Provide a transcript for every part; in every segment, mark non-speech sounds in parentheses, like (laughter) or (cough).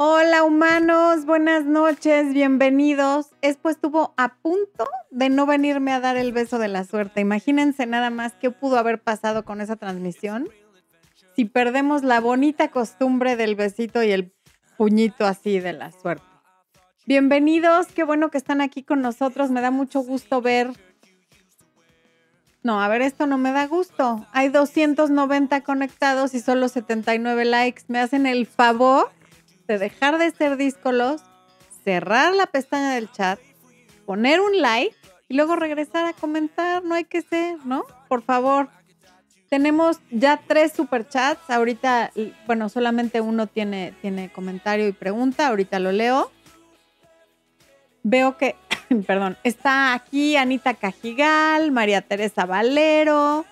Hola humanos, buenas noches, bienvenidos. Espo estuvo a punto de no venirme a dar el beso de la suerte. Imagínense nada más qué pudo haber pasado con esa transmisión si perdemos la bonita costumbre del besito y el puñito así de la suerte. Bienvenidos, qué bueno que están aquí con nosotros, me da mucho gusto ver. No, a ver, esto no me da gusto. Hay 290 conectados y solo 79 likes. ¿Me hacen el favor? De dejar de ser díscolos, cerrar la pestaña del chat, poner un like y luego regresar a comentar. No hay que ser, ¿no? Por favor. Tenemos ya tres superchats. Ahorita, bueno, solamente uno tiene, tiene comentario y pregunta. Ahorita lo leo. Veo que, (coughs) perdón, está aquí Anita Cajigal, María Teresa Valero,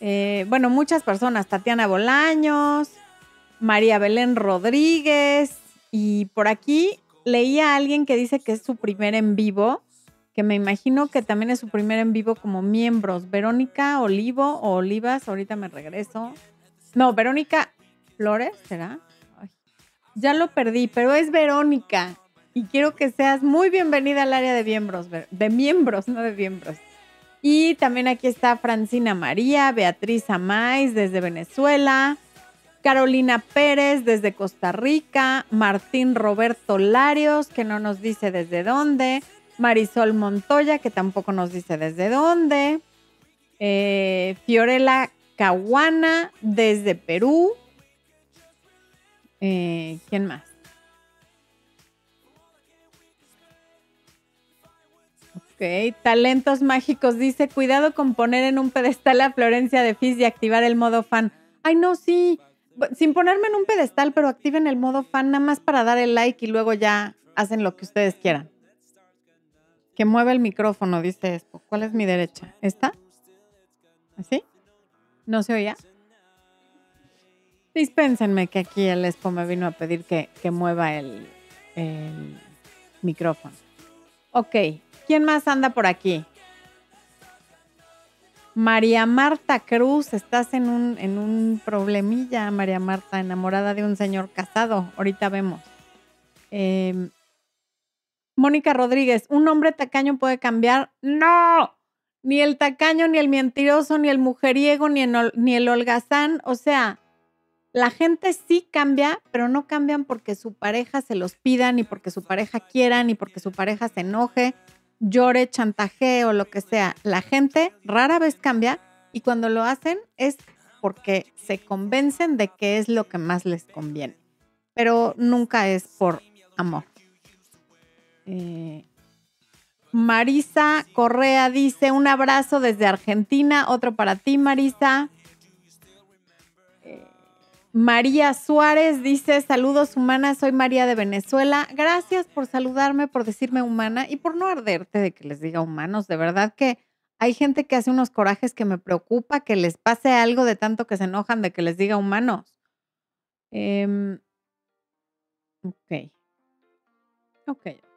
eh, bueno, muchas personas, Tatiana Bolaños, María Belén Rodríguez. Y por aquí leía a alguien que dice que es su primer en vivo, que me imagino que también es su primer en vivo como miembros. Verónica Olivo o Olivas, ahorita me regreso. No, Verónica Flores, ¿será? ya lo perdí, pero es Verónica. Y quiero que seas muy bienvenida al área de miembros, de miembros, no de miembros. Y también aquí está Francina María, Beatriz Amais desde Venezuela, Carolina Pérez desde Costa Rica, Martín Roberto Larios, que no nos dice desde dónde, Marisol Montoya, que tampoco nos dice desde dónde, eh, Fiorella Caguana desde Perú. Eh, ¿Quién más? Ok, Talentos Mágicos dice, cuidado con poner en un pedestal a Florencia de Fizz y activar el modo fan. Ay, no, sí, sin ponerme en un pedestal, pero activen el modo fan nada más para dar el like y luego ya hacen lo que ustedes quieran. Que mueva el micrófono, dice esto. ¿Cuál es mi derecha? ¿Esta? ¿Así? ¿No se oía? Dispénsenme que aquí el Expo me vino a pedir que, que mueva el, el micrófono. Ok, ¿quién más anda por aquí? María Marta Cruz, estás en un, en un problemilla, María Marta, enamorada de un señor casado. Ahorita vemos. Em, Mónica Rodríguez, ¿un hombre tacaño puede cambiar? No, ni el tacaño, ni el mentiroso, ni el mujeriego, ni el, ni el holgazán. O sea, la gente sí cambia, pero no cambian porque su pareja se los pida, ni porque su pareja quiera, ni porque su pareja se enoje, llore, chantaje o lo que sea. La gente rara vez cambia y cuando lo hacen es porque se convencen de que es lo que más les conviene, pero nunca es por amor. Eh, Marisa Correa dice un abrazo desde Argentina, otro para ti Marisa. María Suárez dice, saludos humanas, soy María de Venezuela. Gracias por saludarme, por decirme humana y por no arderte de que les diga humanos. De verdad que hay gente que hace unos corajes que me preocupa que les pase algo de tanto que se enojan de que les diga humanos. Em, ok. Ok, ok.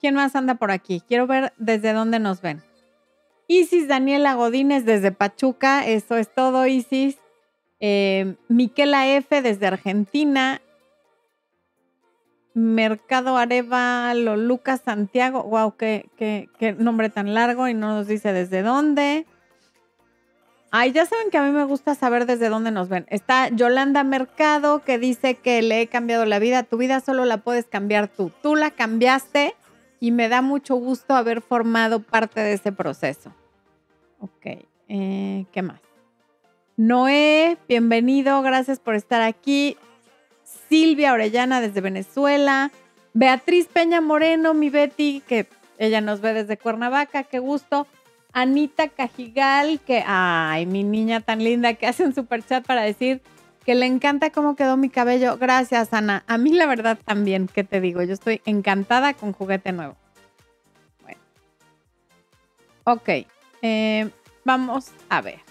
¿Quién más anda por aquí? Quiero ver desde dónde nos ven. Isis Daniela Godínez desde Pachuca. Eso es todo, Isis. Eh, Miquela F desde Argentina. Mercado Arevalo, Lucas Santiago. Wow, qué, qué, nombre tan largo y no nos dice desde dónde. Ay, ya saben que a mí me gusta saber desde dónde nos ven. Está Yolanda Mercado que dice que le he cambiado la vida. Tu vida solo la puedes cambiar tú. Tú la cambiaste y me da mucho gusto haber formado parte de ese proceso. Ok, eh, ¿qué más? Noé, bienvenido, gracias por estar aquí. Silvia Orellana desde Venezuela. Beatriz Peña Moreno, mi Betty, que ella nos ve desde Cuernavaca, qué gusto. Anita Cajigal, que, ay, mi niña tan linda, que hace un super chat para decir que le encanta cómo quedó mi cabello. Gracias, Ana. A mí la verdad también, ¿qué te digo? Yo estoy encantada con juguete nuevo. Bueno. Ok, eh, vamos a ver.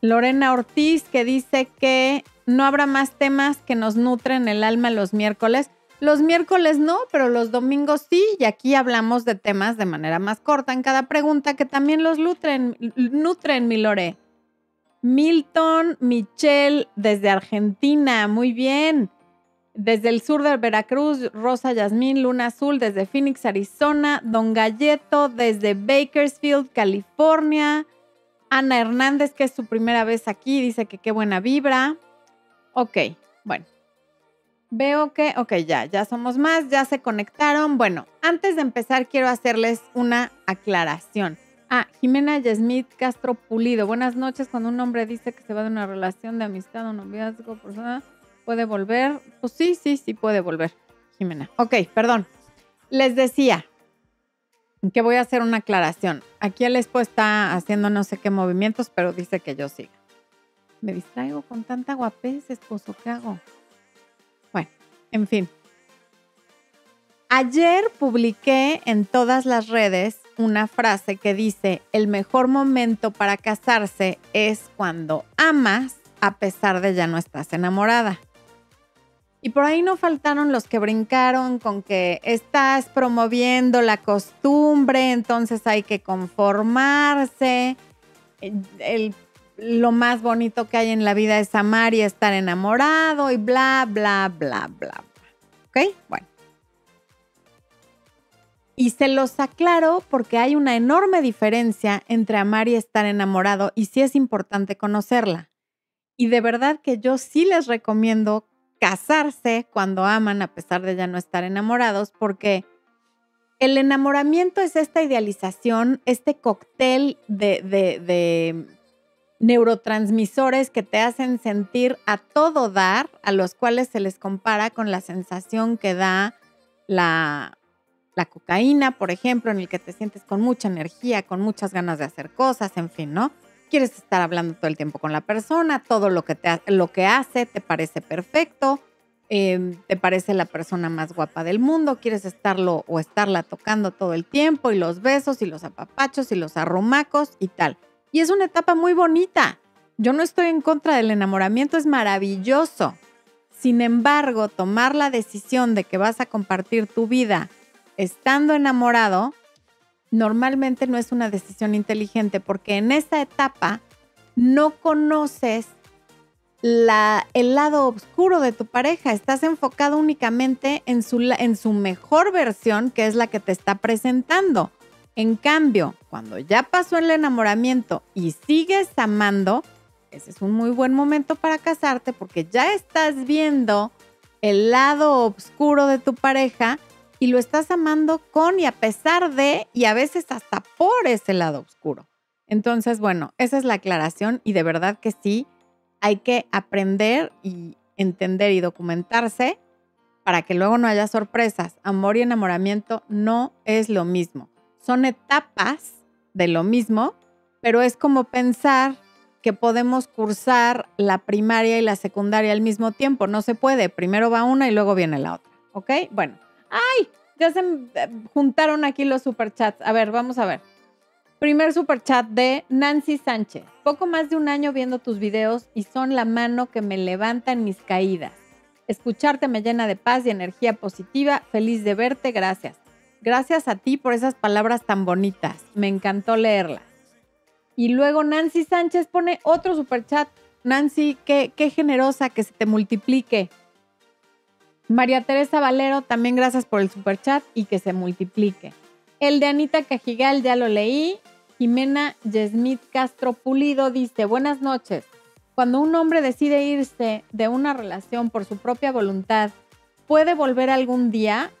Lorena Ortiz que dice que no habrá más temas que nos nutren el alma los miércoles. Los miércoles no, pero los domingos sí, y aquí hablamos de temas de manera más corta en cada pregunta que también los nutren, nutren mi Lore. Milton Michelle desde Argentina, muy bien. Desde el sur de Veracruz, Rosa Yasmín, Luna Azul, desde Phoenix, Arizona. Don Galleto, desde Bakersfield, California. Ana Hernández, que es su primera vez aquí, dice que qué buena vibra. Ok, bueno. Veo que, ok, ya, ya somos más, ya se conectaron. Bueno, antes de empezar quiero hacerles una aclaración. Ah, Jimena Yasmith Castro Pulido. Buenas noches. Cuando un hombre dice que se va de una relación de amistad o noviazgo, persona, ¿puede volver? Pues sí, sí, sí puede volver, Jimena. Ok, perdón. Les decía que voy a hacer una aclaración. Aquí el esposo está haciendo no sé qué movimientos, pero dice que yo siga. Me distraigo con tanta guapez, esposo, ¿qué hago? En fin. Ayer publiqué en todas las redes una frase que dice, el mejor momento para casarse es cuando amas a pesar de ya no estás enamorada. Y por ahí no faltaron los que brincaron con que estás promoviendo la costumbre, entonces hay que conformarse. lo más bonito que hay en la vida es amar y estar enamorado y bla, bla, bla, bla. ¿Ok? Bueno. Y se los aclaro porque hay una enorme diferencia entre amar y estar enamorado y sí es importante conocerla. Y de verdad que yo sí les recomiendo casarse cuando aman a pesar de ya no estar enamorados porque el enamoramiento es esta idealización, este cóctel de, neurotransmisores que te hacen sentir a todo dar, a los cuales se les compara con la sensación que da la cocaína, por ejemplo, en el que te sientes con mucha energía, con muchas ganas de hacer cosas, en fin, ¿no? Quieres estar hablando todo el tiempo con la persona, todo lo que, te, lo que hace te parece perfecto, em, te parece la persona más guapa del mundo, quieres estarlo o estarla tocando todo el tiempo y los besos y los apapachos y los arrumacos y tal. Y es una etapa muy bonita. Yo no estoy en contra del enamoramiento, es maravilloso. Sin embargo, tomar la decisión de que vas a compartir tu vida estando enamorado, normalmente no es una decisión inteligente porque en esa etapa no conoces el lado oscuro de tu pareja. Estás enfocado únicamente en su, en su mejor versión, que es la que te está presentando. En cambio, cuando ya pasó el enamoramiento y sigues amando, ese es un muy buen momento para casarte porque ya estás viendo el lado oscuro de tu pareja y lo estás amando con y a pesar de y a veces hasta por ese lado oscuro. Entonces, bueno, esa es la aclaración y de verdad que sí, hay que aprender y entender y documentarse para que luego no haya sorpresas. Amor y enamoramiento no es lo mismo son etapas de lo mismo, pero es como pensar que podemos cursar la primaria y la secundaria al mismo tiempo. No se puede. Primero va una y luego viene la otra. ¿Ok? Bueno. ¡Ay! Ya se eh, juntaron aquí los superchats. A ver, vamos a ver. Primer superchat de Nancy Sánchez. Poco más de un año viendo tus videos y son la mano que me levanta en mis caídas. Escucharte me llena de paz y energía positiva. Feliz de verte. Gracias. Gracias a ti por esas palabras tan bonitas. Me encantó leerlas. Y luego Nancy Sánchez pone otro superchat. Nancy, qué, qué generosa que se te multiplique. María Teresa Valero, también gracias por el superchat y que se multiplique. El de Anita Cajigal ya lo leí. Jimena Yesmith Castro Pulido dice, buenas noches. Cuando un hombre decide irse de una relación por su propia voluntad, ¿puede volver algún día?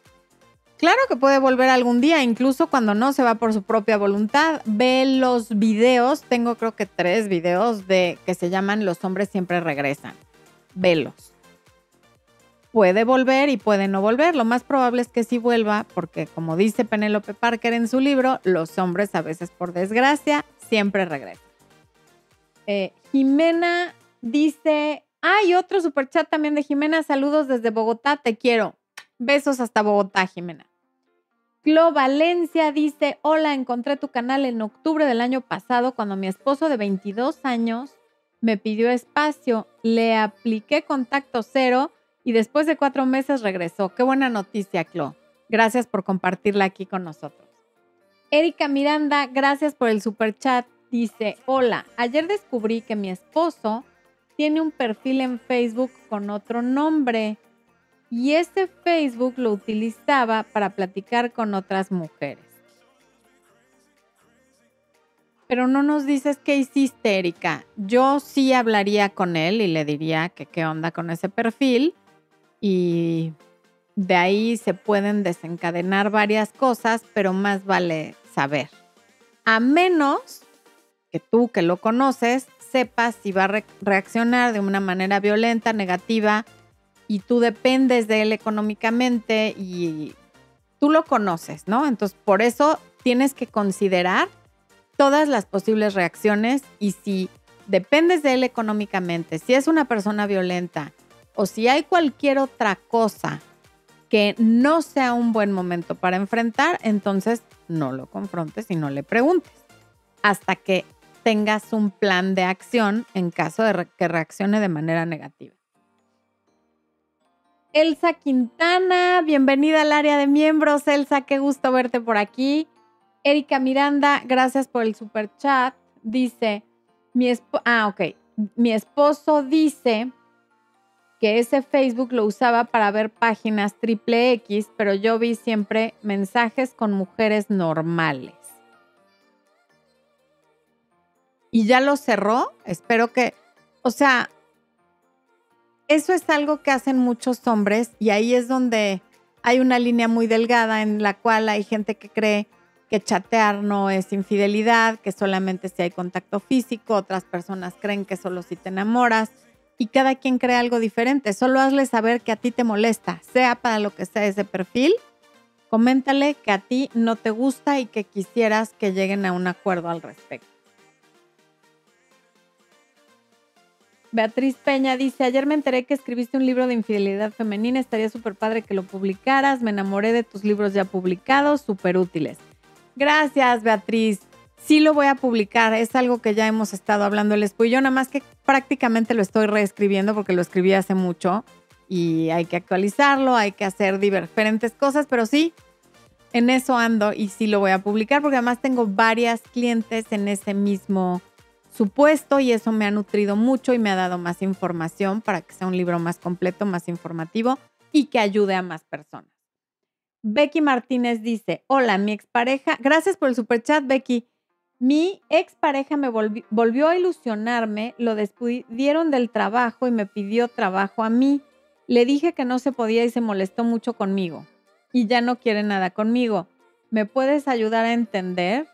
Claro que puede volver algún día, incluso cuando no se va por su propia voluntad. Ve los videos, tengo creo que tres videos de que se llaman Los hombres siempre regresan. Velos. Puede volver y puede no volver. Lo más probable es que sí vuelva, porque como dice Penélope Parker en su libro, los hombres a veces por desgracia siempre regresan. Eh, Jimena dice, hay otro superchat también de Jimena, saludos desde Bogotá, te quiero. Besos hasta Bogotá, Jimena. Clo Valencia dice, hola, encontré tu canal en octubre del año pasado cuando mi esposo de 22 años me pidió espacio, le apliqué contacto cero y después de cuatro meses regresó. Qué buena noticia, Clo. Gracias por compartirla aquí con nosotros. Erika Miranda, gracias por el super chat. Dice, hola, ayer descubrí que mi esposo tiene un perfil en Facebook con otro nombre y ese Facebook lo utilizaba para platicar con otras mujeres. Pero no nos dices qué hiciste, Erika. Yo sí hablaría con él y le diría que qué onda con ese perfil y de ahí se pueden desencadenar varias cosas, pero más vale saber. A menos que tú que lo conoces sepas si va a reaccionar de una manera violenta, negativa, y tú dependes de él económicamente y tú lo conoces, ¿no? Entonces, por eso tienes que considerar todas las posibles reacciones y si dependes de él económicamente, si es una persona violenta o si hay cualquier otra cosa que no sea un buen momento para enfrentar, entonces no lo confrontes y no le preguntes hasta que tengas un plan de acción en caso de que reaccione de manera negativa. Elsa Quintana, bienvenida al área de miembros. Elsa, qué gusto verte por aquí. Erika Miranda, gracias por el super chat. Dice, mi ah, ok. Mi esposo dice que ese Facebook lo usaba para ver páginas triple X, pero yo vi siempre mensajes con mujeres normales. Y ya lo cerró. Espero que, o sea, eso es algo que hacen muchos hombres y ahí es donde hay una línea muy delgada en la cual hay gente que cree que chatear no es infidelidad, que solamente si hay contacto físico, otras personas creen que solo si te enamoras y cada quien cree algo diferente. Solo hazle saber que a ti te molesta, sea para lo que sea ese perfil, coméntale que a ti no te gusta y que quisieras que lleguen a un acuerdo al respecto. Beatriz Peña dice, ayer me enteré que escribiste un libro de infidelidad femenina, estaría súper padre que lo publicaras, me enamoré de tus libros ya publicados, súper útiles. Gracias, Beatriz. Sí lo voy a publicar, es algo que ya hemos estado hablando el yo, nada más que prácticamente lo estoy reescribiendo porque lo escribí hace mucho y hay que actualizarlo, hay que hacer diferentes cosas, pero sí, en eso ando y sí lo voy a publicar porque además tengo varias clientes en ese mismo supuesto y eso me ha nutrido mucho y me ha dado más información para que sea un libro más completo, más informativo y que ayude a más personas. Becky Martínez dice, hola, mi expareja, gracias por el super chat, Becky. Mi expareja me volvió a ilusionarme, lo despidieron del trabajo y me pidió trabajo a mí. Le dije que no se podía y se molestó mucho conmigo. Y ya no quiere nada conmigo. ¿Me puedes ayudar a entender?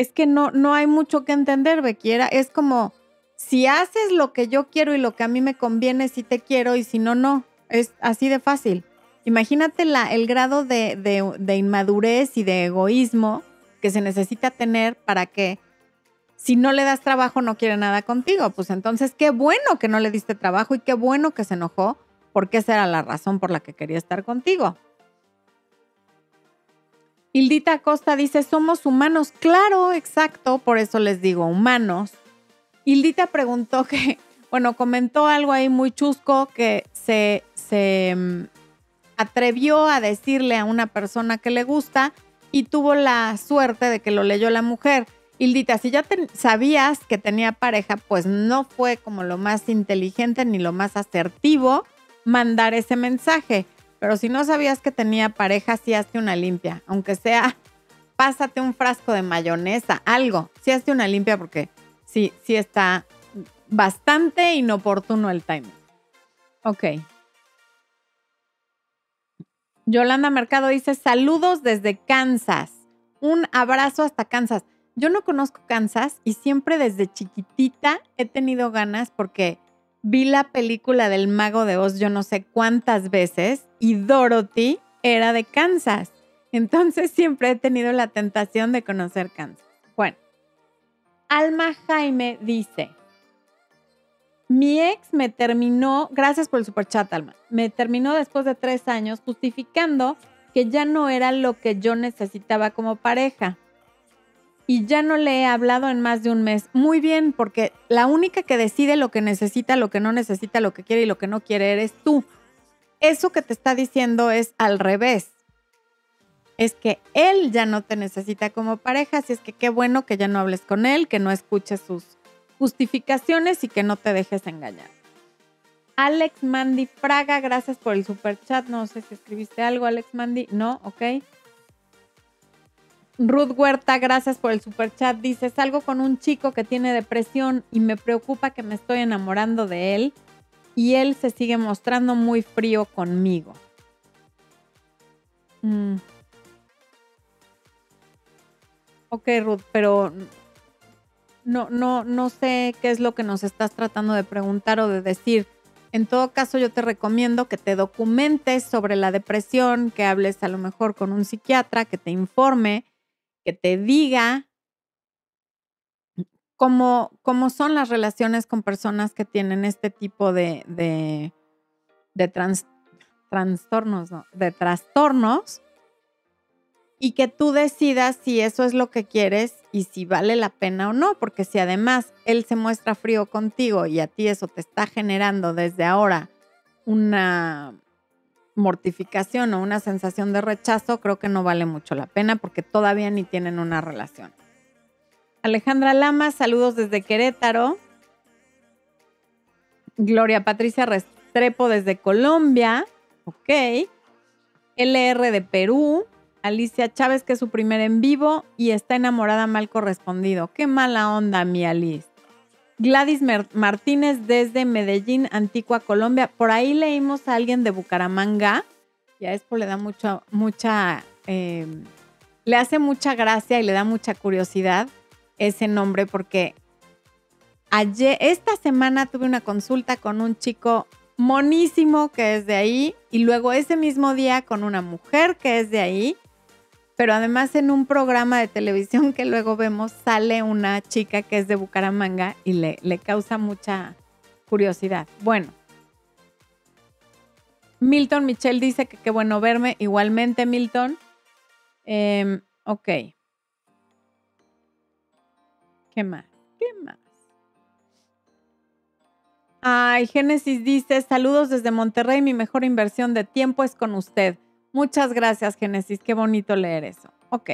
es que no, no hay mucho que entender, Becky. es como, si haces lo que yo quiero y lo que a mí me conviene, si te quiero y si no, no. Es así de fácil. Imagínate el grado de, de inmadurez y de egoísmo que se necesita tener para que si no le das trabajo no quiere nada contigo. Pues entonces qué bueno que no le diste trabajo y qué bueno que se enojó porque esa era la razón por la que quería estar contigo. Hildita Costa dice, somos humanos. Claro, exacto, por eso les digo humanos. Hildita preguntó que, bueno, comentó algo ahí muy chusco que se, se mm, atrevió a decirle a una persona que le gusta y tuvo la suerte de que lo leyó la mujer. Hildita, si ya sabías que tenía pareja, pues no fue como lo más inteligente ni lo más asertivo mandar ese mensaje. Pero si no sabías que tenía pareja, sí hazte una limpia. Aunque sea, pásate un frasco de mayonesa, algo. Sí hazte una limpia porque sí, sí está bastante inoportuno el timing. Ok. Yolanda Mercado dice, saludos desde Kansas. Un abrazo hasta Kansas. Yo no conozco Kansas y siempre desde chiquitita he tenido ganas porque vi la película del mago de Oz yo no sé cuántas veces y Dorothy era de Kansas. Entonces (laughs) siempre he tenido la tentación de conocer Kansas. Bueno, Alma Jaime dice, mi ex me terminó, gracias por el superchat Alma, me terminó después de tres años justificando que ya no era lo que yo necesitaba como pareja. y ya no le he hablado en más de un mes. Muy bien, porque la única que decide lo que necesita, lo que no necesita, lo que quiere y lo que no quiere eres tú. Eso que te está diciendo es al revés. Es que él ya no te necesita como pareja, así es que qué bueno que ya no hables con él, que no escuches sus justificaciones y que no te dejes engañar. Alex Mandy Fraga, gracias por el super chat. No sé si escribiste algo, Alex Mandy. No, ok. Ruth Huerta, gracias por el super chat. Dice, salgo con un chico que tiene depresión y me preocupa que me estoy enamorando de él y él se sigue mostrando muy frío conmigo. Mm. Ok, Ruth, pero no, no, no sé qué es lo que nos estás tratando de preguntar o de decir. En todo caso, yo te recomiendo que te documentes sobre la depresión, que hables a lo mejor con un psiquiatra, que te informe que te diga cómo, cómo son las relaciones con personas que tienen este tipo de, de, trastornos, de trastornos, y que tú decidas si eso es lo que quieres y si vale la pena o no, porque si además él se muestra frío contigo y a ti eso te está generando desde ahora una mortificación o una sensación de rechazo, creo que no vale mucho la pena porque todavía ni tienen una relación. Alejandra Lama, saludos desde Querétaro. Gloria Patricia Restrepo desde Colombia. Ok. LR de Perú. Alicia Chávez, que es su primer en vivo y está enamorada mal correspondido. Qué mala onda, mi Alice. Gladys Martínez desde Medellín, Antigua, Colombia. Por ahí leímos a alguien de Bucaramanga. Y a Expo le da mucho, mucha, eh, le hace mucha gracia y le da mucha curiosidad ese nombre porque ayer, esta semana tuve una consulta con un chico monísimo que es de ahí y luego ese mismo día con una mujer que es de ahí pero además en un programa de televisión que luego vemos sale una chica que es de Bucaramanga y le, le causa mucha curiosidad. Bueno, Milton Michelle dice que qué bueno verme. Igualmente, Milton. Em, ok. ¿Qué más? ¿Qué más? Ay, Génesis dice, saludos desde Monterrey, mi mejor inversión de tiempo es con usted. Muchas gracias, Génesis. Qué bonito leer eso. Ok.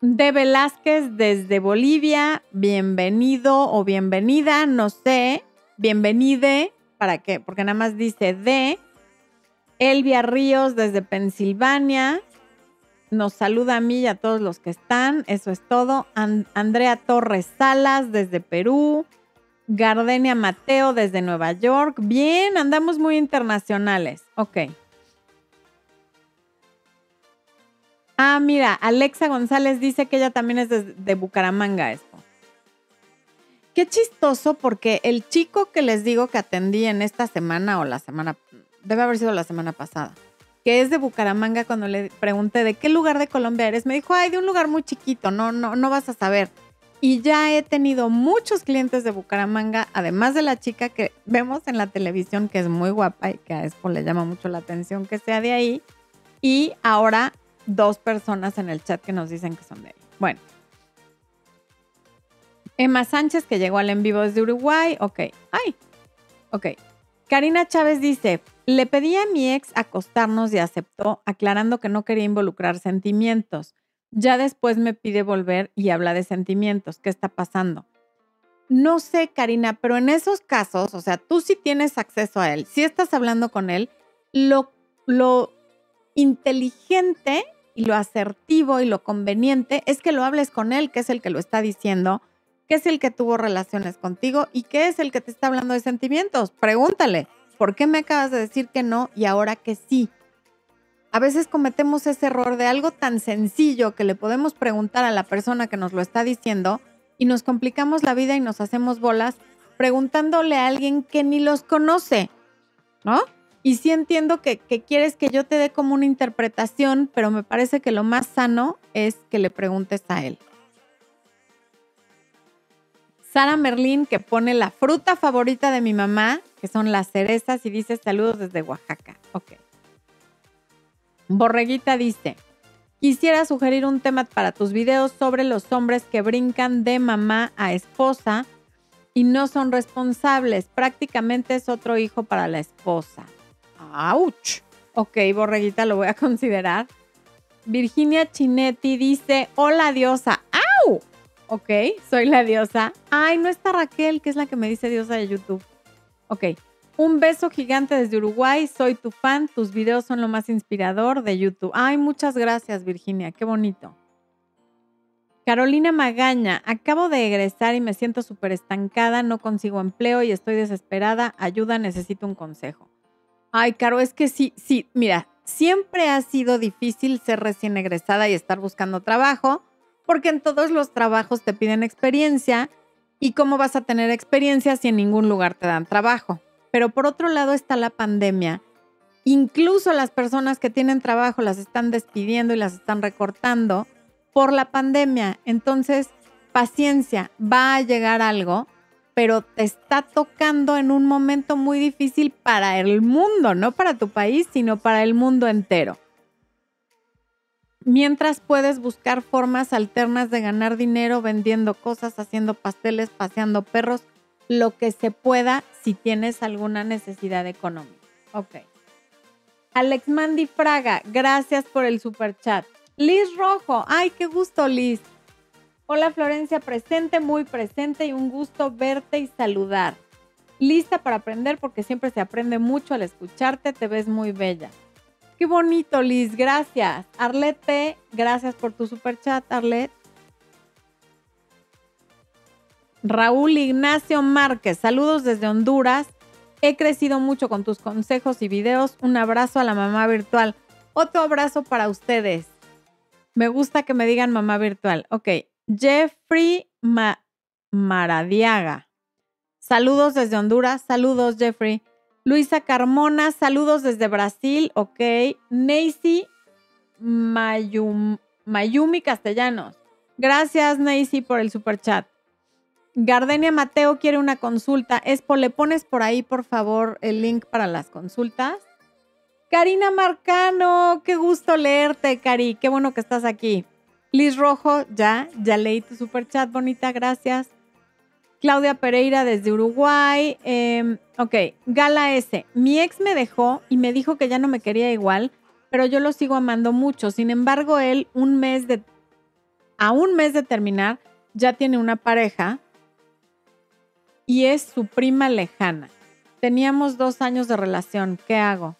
De Velázquez desde Bolivia, bienvenido o bienvenida, no sé, bienvenide, ¿para qué? Porque nada más dice de. Elvia Ríos desde Pensilvania, nos saluda a mí y a todos los que están. Eso es todo. Andrea Torres Salas desde Perú. Gardenia Mateo desde Nueva York. Bien, andamos muy internacionales. Ok. Ah, mira, Alexa González dice que ella también es de, de Bucaramanga, esto. Qué chistoso porque el chico que les digo que atendí en esta semana o la semana, debe haber sido la semana pasada que es de Bucaramanga, cuando le pregunté de qué lugar de Colombia eres, me dijo, ay, de un lugar muy chiquito, no, no, no vas a saber. Y ya he tenido muchos clientes de Bucaramanga, además de la chica que vemos en la televisión, que es muy guapa y que a Expo le llama mucho la atención que sea de ahí. Y ahora dos personas en el chat que nos dicen que son de ahí. Bueno. Emma Sánchez, que llegó al en vivo desde Uruguay. Ok. Ay. Ok. Karina Chávez dice, le pedí a mi ex acostarnos y aceptó, aclarando que no quería involucrar sentimientos. Ya después me pide volver y habla de sentimientos. ¿Qué está pasando? No sé, Karina, pero en esos casos, o sea, tú sí tienes acceso a él, si estás hablando con él, lo, lo inteligente y lo asertivo y lo conveniente es que lo hables con él, que es el que lo está diciendo, que es el que tuvo relaciones contigo y que es el que te está hablando de sentimientos. Pregúntale. ¿Por qué me acabas de decir que no y ahora que sí? A veces cometemos ese error de algo tan sencillo que le podemos preguntar a la persona que nos lo está diciendo y nos complicamos la vida y nos hacemos bolas preguntándole a alguien que ni los conoce, ¿no? Y sí entiendo que, que, quieres que yo te dé como una interpretación, pero me parece que lo más sano es que le preguntes a él. Sara Merlín, que pone la fruta favorita de mi mamá, que son las cerezas, y dice saludos desde Oaxaca. Ok. Borreguita dice, quisiera sugerir un tema para tus videos sobre los hombres que brincan de mamá a esposa y no son responsables. Prácticamente es otro hijo para la esposa. ¡Auch! Ok, Borreguita, lo voy a (laughs) considerar. Virginia Chinetti dice, hola diosa. ¡Au! Ok, soy la diosa. Ay, no está Raquel, que es la que me dice diosa de YouTube. Ok, un beso gigante desde Uruguay. Soy tu fan. Tus videos son lo más inspirador de YouTube. Ay, muchas gracias, Virginia. Qué bonito. Carolina Magaña, acabo de egresar y me siento súper estancada, no consigo empleo y estoy desesperada. Ayuda, necesito un consejo. Ay, Caro, es que sí, sí, mira, siempre ha sido difícil ser recién egresada y estar buscando trabajo, porque en todos los trabajos te piden experiencia y cómo vas a tener experiencia si en ningún lugar te dan trabajo. Pero por otro lado está la pandemia. Incluso las personas que tienen trabajo las están despidiendo y las están recortando por la pandemia. Entonces, paciencia, va a llegar algo, pero te está tocando en un momento muy difícil para el mundo, no para tu país, sino para el mundo entero. Mientras puedes buscar formas alternas de ganar dinero vendiendo cosas, haciendo pasteles, paseando perros, lo que se pueda si tienes alguna necesidad económica. Ok. Alex Mandy Fraga, gracias por el super chat. Liz Rojo, ay, qué gusto, Liz. Hola Florencia, presente, muy presente y un gusto verte y saludar. Lista para aprender porque siempre se aprende mucho al escucharte, te ves muy bella. Qué bonito, Liz, gracias. Arlette, gracias por tu super chat, Arlette. Raúl Ignacio Márquez, saludos desde Honduras. He crecido mucho con tus consejos y videos. Un abrazo a la mamá virtual. Otro abrazo para ustedes. Me gusta que me digan mamá virtual. Ok. Jeffrey Maradiaga. Saludos desde Honduras. Saludos, Jeffrey. Luisa Carmona, saludos desde Brasil. Ok. Nacy Mayumi Castellanos. Gracias, Nacy, por el super chat. Gardenia Mateo quiere una consulta. Espo, ¿le pones por ahí, por favor, el link para las consultas? Karina Marcano, qué gusto leerte, Cari. Qué bueno que estás aquí. Liz Rojo, ya, ya leí tu super chat, bonita, gracias. Claudia Pereira desde Uruguay. Em, ok, Gala S. Mi ex me dejó y me dijo que ya no me quería igual, pero yo lo sigo amando mucho. Sin embargo, él, un mes de. A un mes de terminar, ya tiene una pareja y es su prima lejana. Teníamos dos años de relación. ¿Qué hago?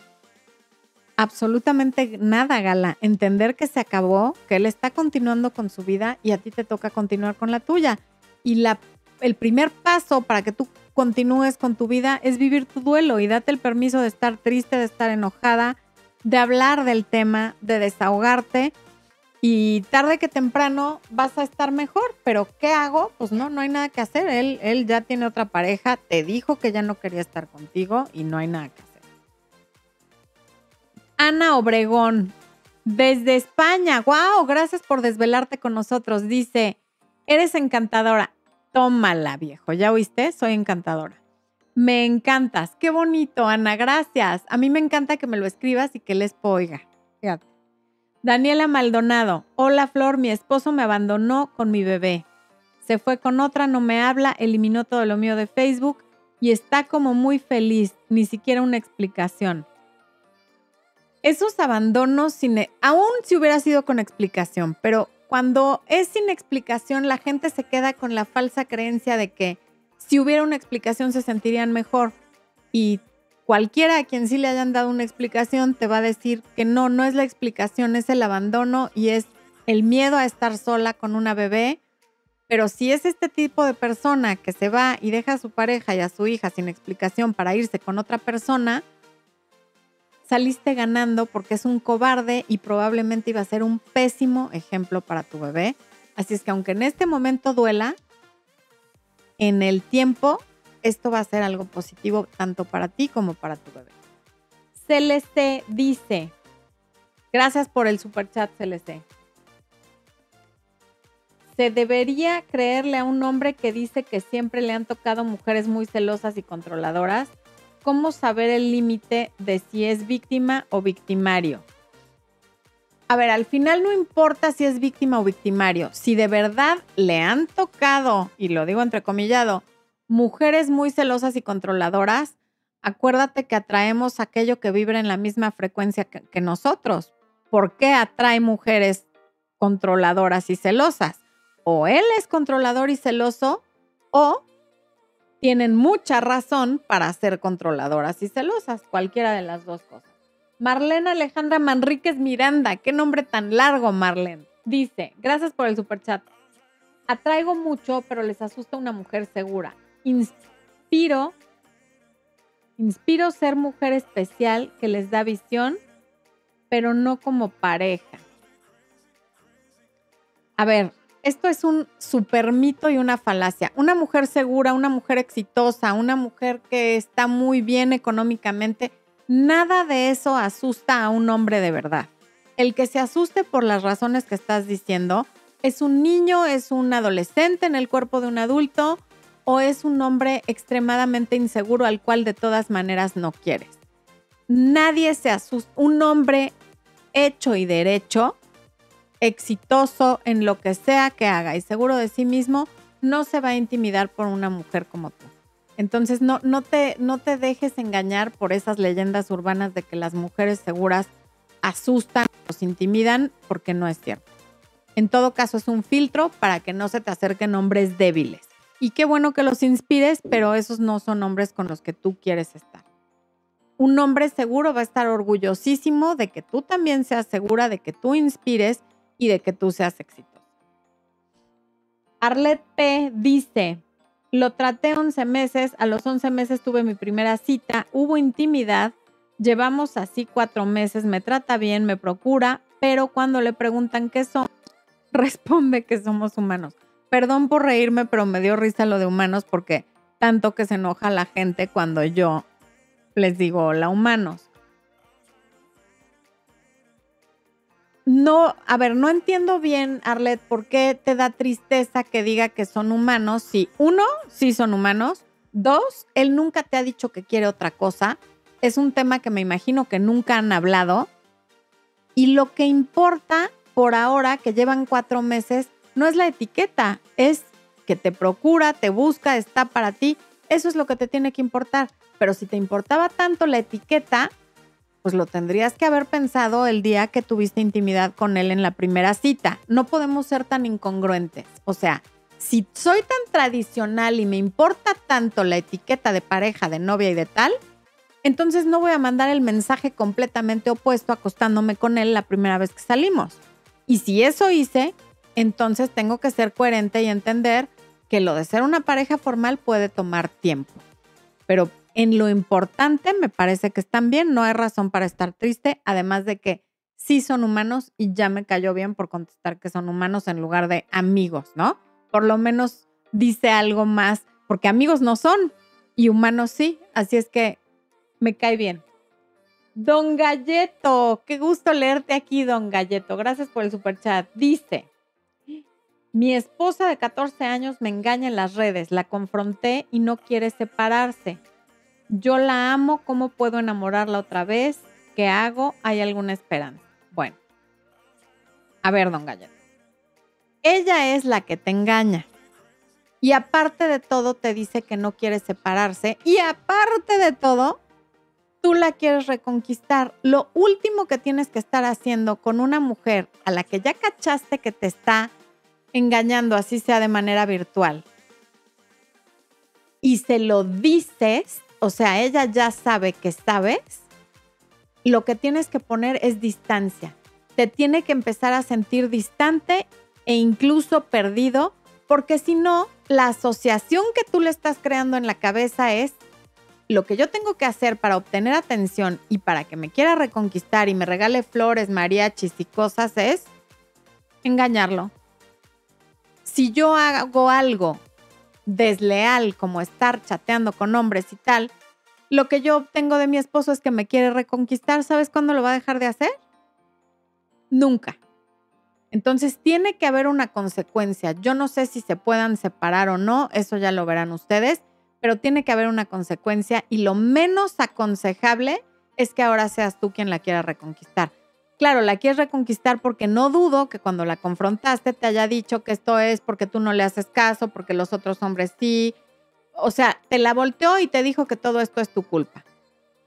absolutamente nada, Gala. Entender que se acabó, que él está continuando con su vida y a ti te toca continuar con la tuya. Y la, el primer paso para que tú continúes con tu vida es vivir tu duelo y date el permiso de estar triste, de estar enojada, de hablar del tema, de desahogarte. Y tarde que temprano vas a estar mejor, pero ¿qué hago? Pues no, no hay nada que hacer. Él, él ya tiene otra pareja, te dijo que ya no quería estar contigo y no hay nada que hacer. Ana Obregón, desde España. ¡Wow! Gracias por desvelarte con nosotros. Dice, eres encantadora. Tómala, viejo. ¿Ya oíste? Soy encantadora. Me encantas. Qué bonito, Ana. Gracias. A mí me encanta que me lo escribas y que les oiga. Fíjate. Daniela Maldonado. Hola, Flor. Mi esposo me abandonó con mi bebé. Se fue con otra, no me habla, eliminó todo lo mío de Facebook y está como muy feliz. Ni siquiera una explicación esos abandonos, sin, e, aún si hubiera sido con explicación, pero cuando es sin explicación, la gente se queda con la falsa creencia de que si hubiera una explicación se sentirían mejor. Y cualquiera a quien sí le hayan dado una explicación te va a decir que no, no es la explicación, es el abandono y es el miedo a estar sola con una bebé. Pero si es este tipo de persona que se va y deja a su pareja y a su hija sin explicación para irse con otra persona, saliste ganando porque es un cobarde y probablemente iba a ser un pésimo ejemplo para tu bebé. Así es que aunque en este momento duela, en el tiempo esto va a ser algo positivo tanto para ti como para tu bebé. Celeste dice, gracias por el super chat Celeste. Se debería creerle a un hombre que dice que siempre le han tocado mujeres muy celosas y controladoras ¿Cómo saber el límite de si es víctima o victimario? A ver, al final no importa si es víctima o victimario. Si de verdad le han tocado, y lo digo entrecomillado, mujeres muy celosas y controladoras, acuérdate que atraemos aquello que vibra en la misma frecuencia que, que nosotros. ¿Por qué atrae mujeres controladoras y celosas? O él es controlador y celoso, o tienen mucha razón para ser controladoras y celosas, cualquiera de las dos cosas. Marlene Alejandra Manríquez Miranda, qué nombre tan largo, Marlene. Dice, gracias por el superchat. Atraigo mucho, pero les asusta una mujer segura. Inspiro, inspiro ser mujer especial que les da visión, pero no como pareja. A ver, esto es un super mito y una falacia. Una mujer segura, una mujer exitosa, una mujer que está muy bien económicamente, nada de eso asusta a un hombre de verdad. El que se asuste por las razones que estás diciendo es un niño, es un adolescente en el cuerpo de un adulto o es un hombre extremadamente inseguro al cual de todas maneras no quieres. Nadie se asusta. Un hombre hecho y derecho exitoso en lo que sea que haga y seguro de sí mismo, no se va a intimidar por una mujer como tú. Entonces no, no, te, no te dejes engañar por esas leyendas urbanas de que las mujeres seguras asustan, los intimidan, porque no es cierto. En todo caso es un filtro para que no se te acerquen hombres débiles. Y qué bueno que los inspires, pero esos no son hombres con los que tú quieres estar. Un hombre seguro va a estar orgullosísimo de que tú también seas segura, de que tú inspires y de que tú seas exitoso. Arlette P. dice, lo traté 11 meses, a los 11 meses tuve mi primera cita, hubo intimidad, llevamos así cuatro meses, me trata bien, me procura, pero cuando le preguntan qué son, (laughs) responde que somos humanos. Perdón por reírme, pero me dio risa lo de humanos porque tanto que se enoja la gente cuando yo les digo hola humanos. No, a ver, no entiendo bien, Arlet, por qué te da tristeza que diga que son humanos. Si uno, sí son humanos. Dos, él nunca te ha dicho que quiere otra cosa. Es un tema que me imagino que nunca han hablado. Y lo que importa por ahora, que llevan cuatro meses, no es la etiqueta, es que te procura, te busca, está para ti. Eso es lo que te tiene que importar. Pero si te importaba tanto la etiqueta, pues lo tendrías que haber pensado el día que tuviste intimidad con él en la primera cita. No podemos ser tan incongruentes. O sea, si soy tan tradicional y me importa tanto la etiqueta de pareja, de novia y de tal, entonces no voy a mandar el mensaje completamente opuesto acostándome con él la primera vez que salimos. Y si eso hice, entonces tengo que ser coherente y entender que lo de ser una pareja formal puede tomar tiempo. Pero en lo importante me parece que están bien, no hay razón para estar triste, además de que sí son humanos y ya me cayó bien por contestar que son humanos en lugar de amigos, ¿no? Por lo menos dice algo más, porque amigos no son y humanos sí, así es que me cae bien. Don Galleto, qué gusto leerte aquí, don Galleto. Gracias por el superchat. Dice, mi esposa de 14 años me engaña en las redes, la confronté y no quiere separarse. Yo la amo, ¿cómo puedo enamorarla otra vez? ¿Qué hago? ¿Hay alguna esperanza? Bueno, a ver, don Galleto. Ella es la que te engaña. Y aparte de todo, te dice que no quiere separarse. Y aparte de todo, tú la quieres reconquistar. Lo último que tienes que estar haciendo con una mujer a la que ya cachaste que te está engañando, así sea de manera virtual, y se lo dices, o sea, ella ya sabe que sabes, lo que tienes que poner es distancia. Te tiene que empezar a sentir distante e incluso perdido, porque si no, la asociación que tú le estás creando en la cabeza es lo que yo tengo que hacer para obtener atención y para que me quiera reconquistar y me regale flores, mariachis y cosas es engañarlo. Si yo hago algo desleal como estar chateando con hombres y tal, lo que yo obtengo de mi esposo es que me quiere reconquistar. ¿Sabes cuándo lo va a dejar de hacer? Nunca. Entonces tiene que haber una consecuencia. Yo no sé si se puedan separar o no, eso ya lo verán ustedes, pero tiene que haber una consecuencia y lo menos aconsejable es que ahora seas tú quien la quiera reconquistar. Claro, la quieres reconquistar porque no dudo que cuando la confrontaste te haya dicho que esto es porque tú no le haces caso, porque los otros hombres sí. O sea, te la volteó y te dijo que todo esto es tu culpa.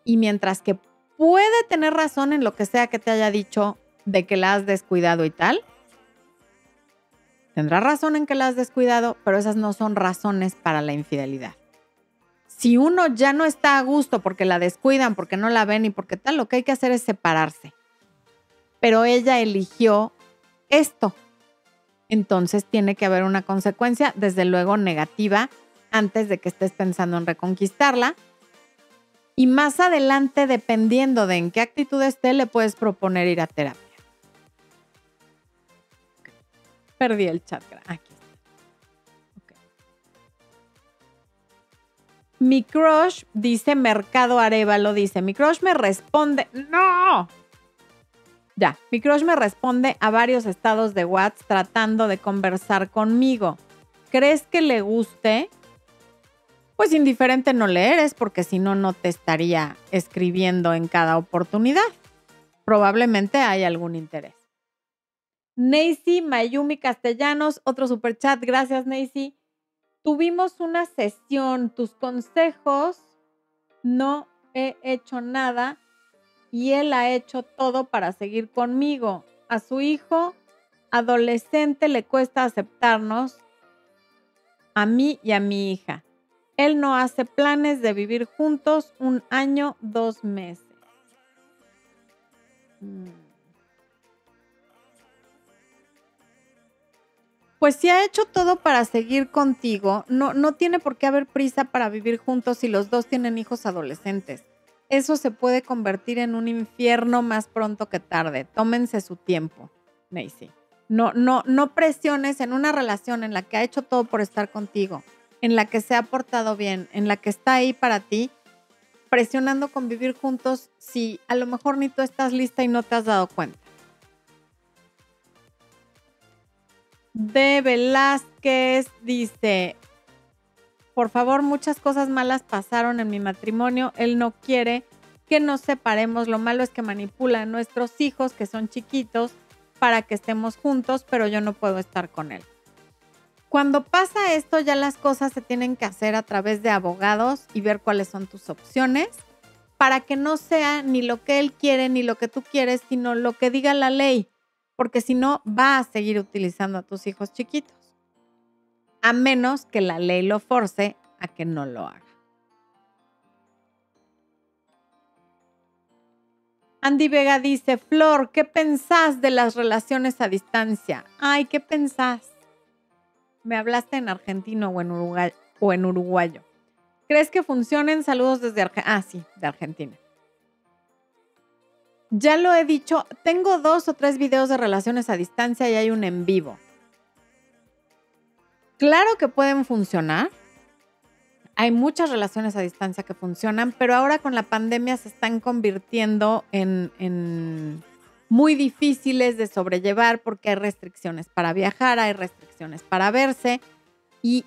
Y mientras que puede tener razón en lo que sea que te haya dicho de que la has descuidado y tal, tendrá razón en que la has descuidado, pero esas no son razones para la infidelidad. Si uno ya no está a gusto porque la descuidan, porque no la ven y porque tal, lo que hay que hacer es separarse pero ella eligió esto. Entonces tiene que haber una consecuencia, desde luego negativa, antes de que estés pensando en reconquistarla. Y más adelante, dependiendo de en qué actitud esté, le puedes proponer ir a terapia. Perdí el chat. Aquí está. Mi crush dice Mercado Arevalo, dice, mi crush me responde, no, ya, mi crush me responde a varios estados de WhatsApp tratando de conversar conmigo. ¿Crees que le guste? Pues indiferente no le eres, porque si no, no te estaría escribiendo en cada oportunidad. Probablemente hay algún interés. Nacy Mayumi Castellanos, otro super chat. Gracias, Nacy. Tuvimos una sesión, tus consejos. No he hecho nada y él ha hecho todo para seguir conmigo. A su hijo adolescente le cuesta aceptarnos, a mí y a mi hija. Él no hace planes de vivir juntos un año, dos meses. Mm. Pues si ha hecho todo para seguir contigo, no, no tiene por qué haber prisa para vivir juntos si los dos tienen hijos adolescentes eso se puede convertir en un infierno más pronto que tarde. Tómense su tiempo, Macy. No, no, no presiones en una relación en la que ha hecho todo por estar contigo, en la que se ha portado bien, en la que está ahí para ti, presionando con vivir juntos si a lo mejor ni tú estás lista y no te has dado cuenta. De Velázquez dice, por favor, muchas cosas malas pasaron en mi matrimonio. Él no quiere que nos separemos. Lo malo es que manipula a nuestros hijos, que son chiquitos, para que estemos juntos, pero yo no puedo estar con él. Cuando pasa esto, ya las cosas se tienen que hacer a través de abogados y ver cuáles son tus opciones para que no sea ni lo que él quiere ni lo que tú quieres, sino lo que diga la ley, porque si no, va a seguir utilizando a tus hijos chiquitos a menos que la ley lo force a que no lo haga. Andy Vega dice, Flor, ¿qué pensás de las relaciones a distancia? Ay, ¿qué pensás? Me hablaste en argentino o en, Uruguay, o en uruguayo. ¿Crees que funcionen? Saludos desde Argentina. Ah, sí, de Argentina. Ya lo he dicho, tengo dos o tres videos de relaciones a distancia y hay un en vivo. Claro que pueden funcionar. Hay muchas relaciones a distancia que funcionan, pero ahora con la pandemia se están convirtiendo en, muy difíciles de sobrellevar porque hay restricciones para viajar, hay restricciones para verse. Y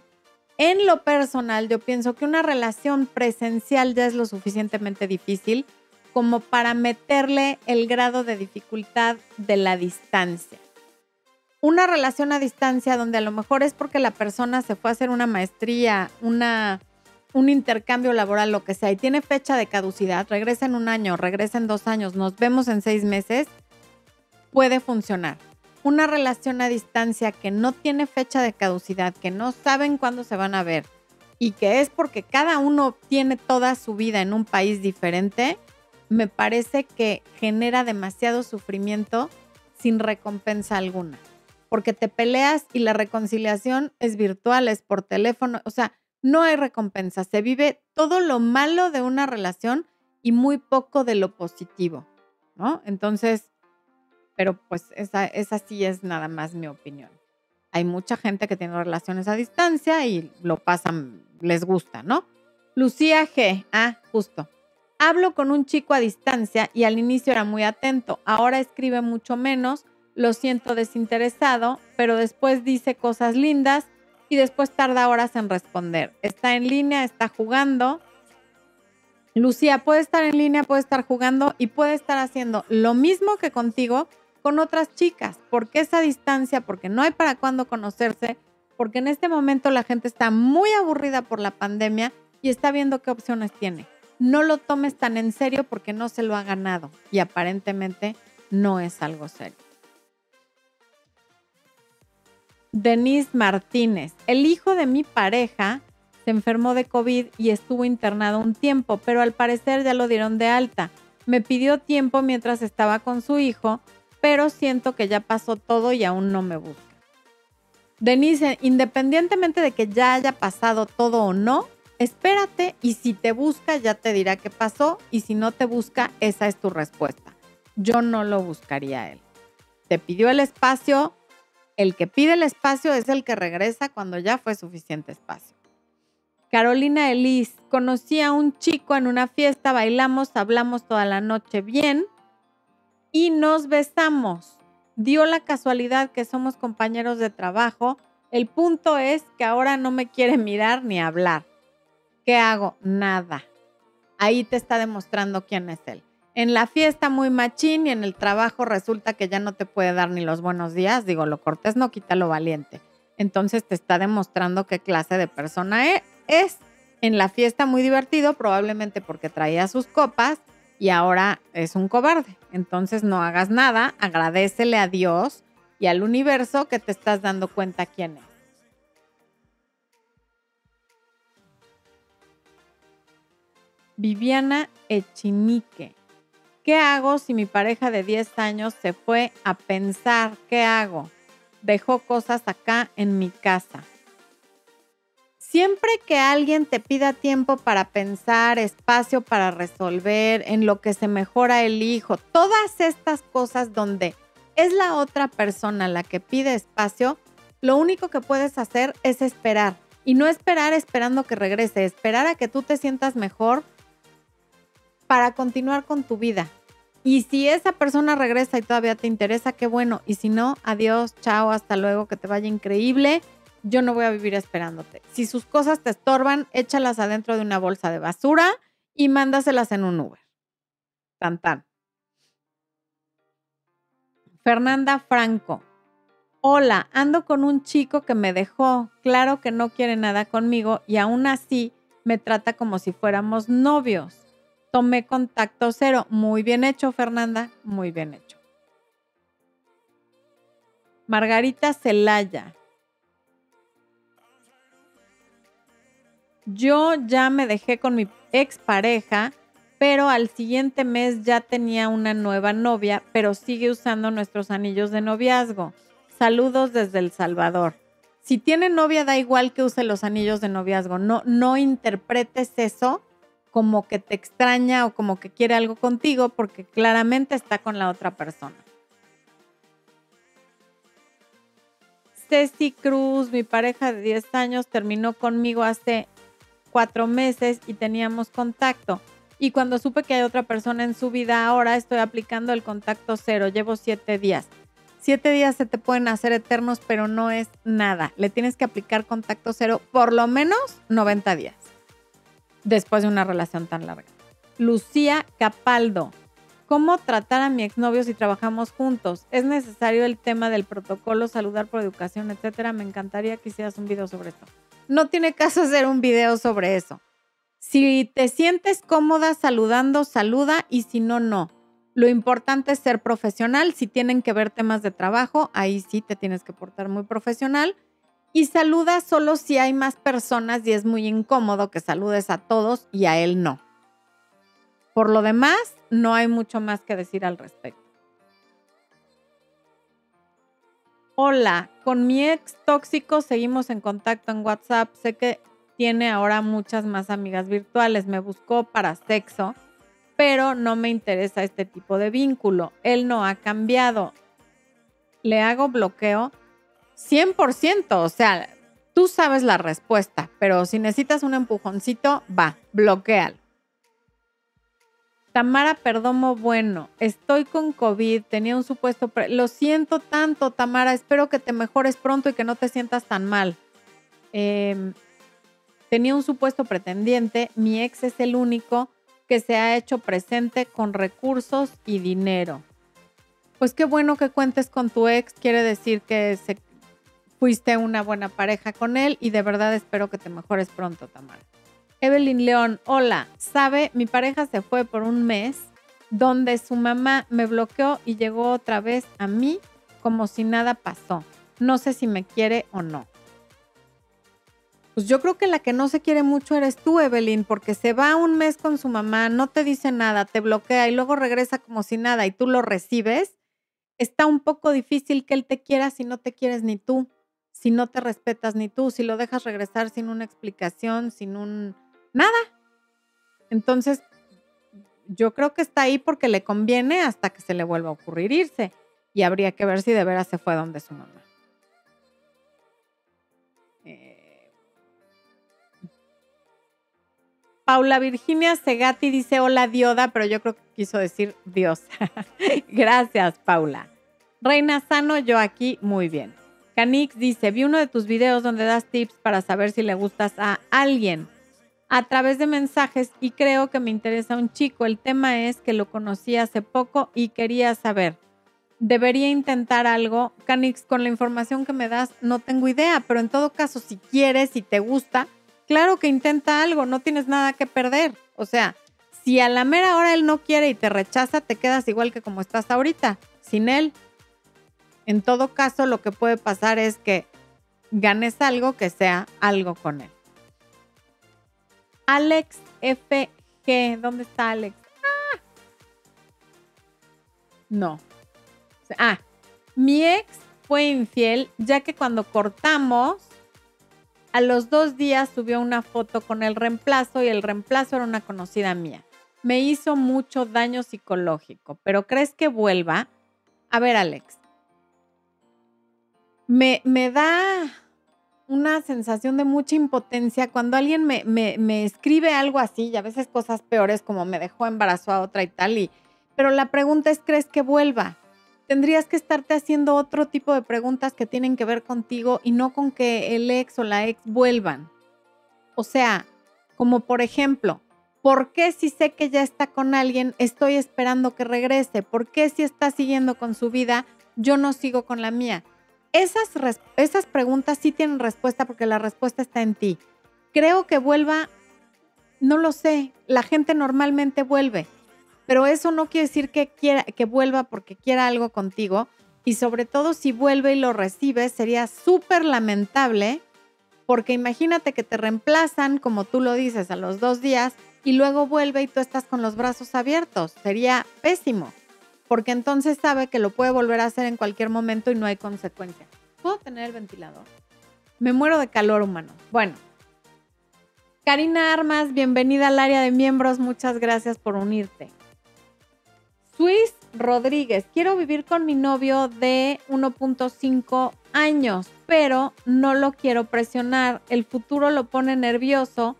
en lo personal, yo pienso que una relación presencial ya es lo suficientemente difícil como para meterle el grado de dificultad de la distancia una relación a distancia donde a lo mejor es porque la persona se fue a hacer una maestría, una, un intercambio laboral, lo que sea, y tiene fecha de caducidad, regresa en un año, regresa en dos años, nos vemos en seis meses, puede funcionar. Una relación a distancia que no tiene fecha de caducidad, que no saben cuándo se van a ver y que es porque cada uno tiene toda su vida en un país diferente, me parece que genera demasiado sufrimiento sin recompensa alguna porque te peleas y la reconciliación es virtual, es por teléfono, o sea, no hay recompensa, se vive todo lo malo de una relación y muy poco de lo positivo, ¿no? Entonces, pero pues esa, esa sí es nada más mi opinión. Hay mucha gente que tiene relaciones a distancia y lo pasan, les gusta, ¿no? Lucía G, ah, justo. Hablo con un chico a distancia y al inicio era muy atento, ahora escribe mucho menos lo siento desinteresado, pero después dice cosas lindas y después tarda horas en responder. Está en línea, está jugando. Lucía puede estar en línea, puede estar jugando y puede estar haciendo lo mismo que contigo con otras chicas. ¿Por qué esa distancia? Porque no hay para cuándo conocerse, porque en este momento la gente está muy aburrida por la pandemia y está viendo qué opciones tiene. No lo tomes tan en serio porque no se lo ha ganado y aparentemente no es algo serio. Denise Martínez, el hijo de mi pareja se enfermó de COVID y estuvo internado un tiempo, pero al parecer ya lo dieron de alta. Me pidió tiempo mientras estaba con su hijo, pero siento que ya pasó todo y aún no me busca. Denise, independientemente de que ya haya pasado todo o no, espérate y si te busca ya te dirá qué pasó y si no te busca, esa es tu respuesta. Yo no lo buscaría a él. Te pidió el espacio, el que pide el espacio es el que regresa cuando ya fue suficiente espacio. Carolina Elis, conocí a un chico en una fiesta, bailamos, hablamos toda la noche bien y nos besamos. Dio la casualidad que somos compañeros de trabajo. El punto es que ahora no me quiere mirar ni hablar. ¿Qué hago? Nada. Ahí te está demostrando quién es él en la fiesta muy machín y en el trabajo resulta que ya no te puede dar ni los buenos días. Digo, lo cortés no quita lo valiente. Entonces te está demostrando qué clase de persona e-, es. En la fiesta muy divertido, probablemente porque traía sus copas y ahora es un cobarde. Entonces no hagas nada, agradecele a Dios y al universo que te estás dando cuenta quién es. Viviana Echinique. ¿Qué hago si mi pareja de 10 años se fue a pensar? ¿Qué hago? Dejó cosas acá en mi casa. Siempre que alguien te pida tiempo para pensar, espacio para resolver, en lo que se mejora el hijo, todas estas cosas donde es la otra persona la que pide espacio, lo único que puedes hacer es esperar. Y no esperar esperando que regrese, esperar a que tú te sientas mejor para continuar con tu vida. Y si esa persona regresa y todavía te interesa, qué bueno. Y si no, adiós, chao, hasta luego, que te vaya increíble. Yo no voy a vivir esperándote. Si sus cosas te estorban, échalas adentro de una bolsa de basura y mándaselas en un Uber. Tan tan. Fernanda Franco. Hola, ando con un chico que me dejó. Claro que no quiere nada conmigo y aún así me trata como si fuéramos novios. Tomé contacto cero. Muy bien hecho, Fernanda. Muy bien hecho. Margarita Celaya. Yo ya me dejé con mi expareja, pero al siguiente mes ya tenía una nueva novia, pero sigue usando nuestros anillos de noviazgo. Saludos desde El Salvador. Si tiene novia, da igual que use los anillos de noviazgo. No, no interpretes eso como que te extraña o como que quiere algo contigo porque claramente está con la otra persona. Ceci Cruz, mi pareja de 10 años, terminó conmigo hace cuatro meses y teníamos contacto. Y cuando supe que hay otra persona en su vida, ahora estoy aplicando el contacto cero. Llevo siete días. Siete días se te pueden hacer eternos, pero no es nada. Le tienes que aplicar contacto cero por lo menos 90 días después de una relación tan larga. Lucía Capaldo. ¿Cómo tratar a mi exnovio si trabajamos juntos? ¿Es necesario el tema del protocolo, saludar por educación, etcétera? Me encantaría que hicieras un video sobre esto. No tiene caso hacer un video sobre eso. Si te sientes cómoda saludando, saluda y si no, no. Lo importante es ser profesional. Si tienen que ver temas de trabajo, ahí sí te tienes que portar muy profesional y saluda solo si hay más personas y es muy incómodo que saludes a todos y a él no. Por lo demás, no hay mucho más que decir al respecto. Hola, con mi ex tóxico seguimos en contacto en WhatsApp. Sé que tiene ahora muchas más amigas virtuales. Me buscó para sexo, pero no me interesa este tipo de vínculo. Él no ha cambiado. Le hago bloqueo 100%, o sea, tú sabes la respuesta, pero si necesitas un empujoncito, va, bloquealo. Tamara Perdomo, bueno, estoy con COVID, tenía un supuesto... Lo siento tanto, Tamara, espero que te mejores pronto y que no te sientas tan mal. Em, tenía un supuesto pretendiente, mi ex es el único que se ha hecho presente con recursos y dinero. Pues qué bueno que cuentes con tu ex, quiere decir que fuiste una buena pareja con él y de verdad espero que te mejores pronto, Tamara. Evelyn León, hola, sabe, mi pareja se fue por un mes donde su mamá me bloqueó y llegó otra vez a mí como si nada pasó. No sé si me quiere o no. Pues yo creo que la que no se quiere mucho eres tú, Evelyn, porque se va un mes con su mamá, no te dice nada, te bloquea y luego regresa como si nada y tú lo recibes. Está un poco difícil que él te quiera si no te quieres ni tú, si no te respetas ni tú, si lo dejas regresar sin una explicación, sin un... nada. Entonces, yo creo que está ahí porque le conviene hasta que se le vuelva a ocurrir irse. Y habría que ver si de veras se fue donde su mamá. Paula Virginia Segati dice hola dioda, pero yo creo que quiso decir Dios. (laughs) Gracias, Paula. Reina Sano, yo aquí muy bien. Canix dice, vi uno de tus videos donde das tips para saber si le gustas a alguien a través de mensajes y creo que me interesa un chico. El tema es que lo conocí hace poco y quería saber. Debería intentar algo. Canix, con la información que me das, no tengo idea, pero en todo caso, si quieres, si te gusta, claro que intenta algo, no tienes nada que perder. O sea, si a la mera hora él no quiere y te rechaza, te quedas igual que como estás ahorita, sin él. En todo caso, lo que puede pasar es que ganes algo que sea algo con él. Alex FG, ¿dónde está Alex? Ah. No. Ah, mi ex fue infiel ya que cuando cortamos a los dos días subió una foto con el reemplazo y el reemplazo era una conocida mía. Me hizo mucho daño psicológico, pero ¿crees que vuelva? A ver, Alex, me, me da una sensación de mucha impotencia cuando alguien me, me, me, escribe algo así y a veces cosas peores como me dejó embarazo a otra y tal. Y, pero la pregunta es, ¿crees que vuelva? tendrías que estarte haciendo otro tipo de preguntas que tienen que ver contigo y no con que el ex o la ex vuelvan. O sea, como por ejemplo, ¿por qué si sé que ya está con alguien estoy esperando que regrese? ¿Por qué si está siguiendo con su vida yo no sigo con la mía? Esas, esas preguntas sí tienen respuesta porque la respuesta está en ti. Creo que vuelva, no lo sé, la gente normalmente vuelve pero eso no quiere decir que, quiera, que vuelva porque quiera algo contigo. Y sobre todo si vuelve y lo recibe, sería súper lamentable porque imagínate que te reemplazan, como tú lo dices, a los dos días y luego vuelve y tú estás con los brazos abiertos. Sería pésimo, porque entonces sabe que lo puede volver a hacer en cualquier momento y no hay consecuencia. ¿Puedo tener el ventilador? Me muero de calor humano. Bueno. Karina Armas, bienvenida al área de miembros. Muchas gracias por unirte. Luis Rodríguez, quiero vivir con mi novio de 1.5 años, pero no lo quiero presionar. El futuro lo pone nervioso.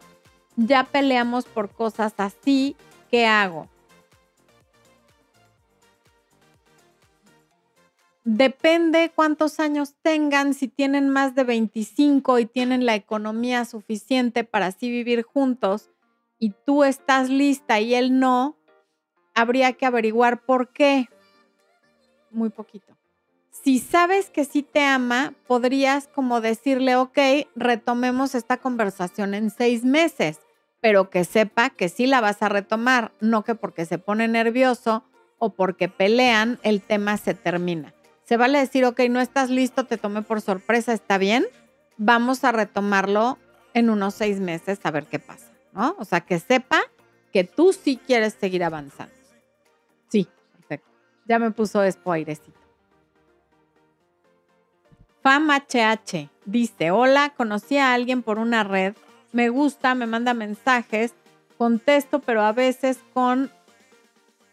Ya peleamos por cosas así. ¿Qué hago? Depende cuántos años tengan, si tienen más de 25 y tienen la economía suficiente para así vivir juntos y tú estás lista y él no, habría que averiguar por qué. Muy poquito. Si sabes que sí te ama, podrías como decirle, ok, retomemos esta conversación en seis meses, pero que sepa que sí la vas a retomar, no que porque se pone nervioso o porque pelean, el tema se termina. Se vale decir, ok, no estás listo, te tomé por sorpresa, está bien, vamos a retomarlo en unos seis meses a ver qué pasa, ¿no? O sea, que sepa que tú sí quieres seguir avanzando. Ya me puso esto airecito. FamHH dice, hola, conocí a alguien por una red, me gusta, me manda mensajes, contesto, pero a veces con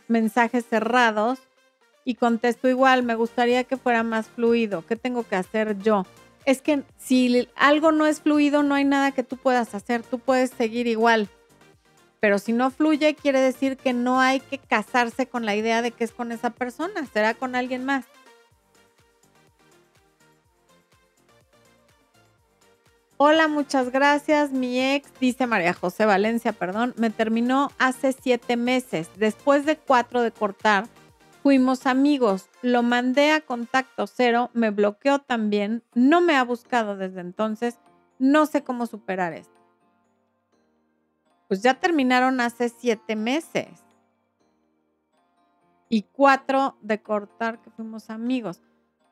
mensajes cerrados y contesto igual, me gustaría que fuera más fluido, ¿qué tengo que hacer yo? Es que si algo no es fluido, no hay nada que tú puedas hacer, tú puedes seguir igual pero si no fluye, quiere decir que no hay que casarse con la idea de que es con esa persona, será con alguien más. Hola, muchas gracias. Mi ex, dice María José Valencia, perdón, me terminó hace siete meses. Después de cuatro de cortar, fuimos amigos. Lo mandé a contacto cero, me bloqueó también, no me ha buscado desde entonces. No sé cómo superar esto. Pues ya terminaron hace siete meses. Y cuatro de cortar que fuimos amigos.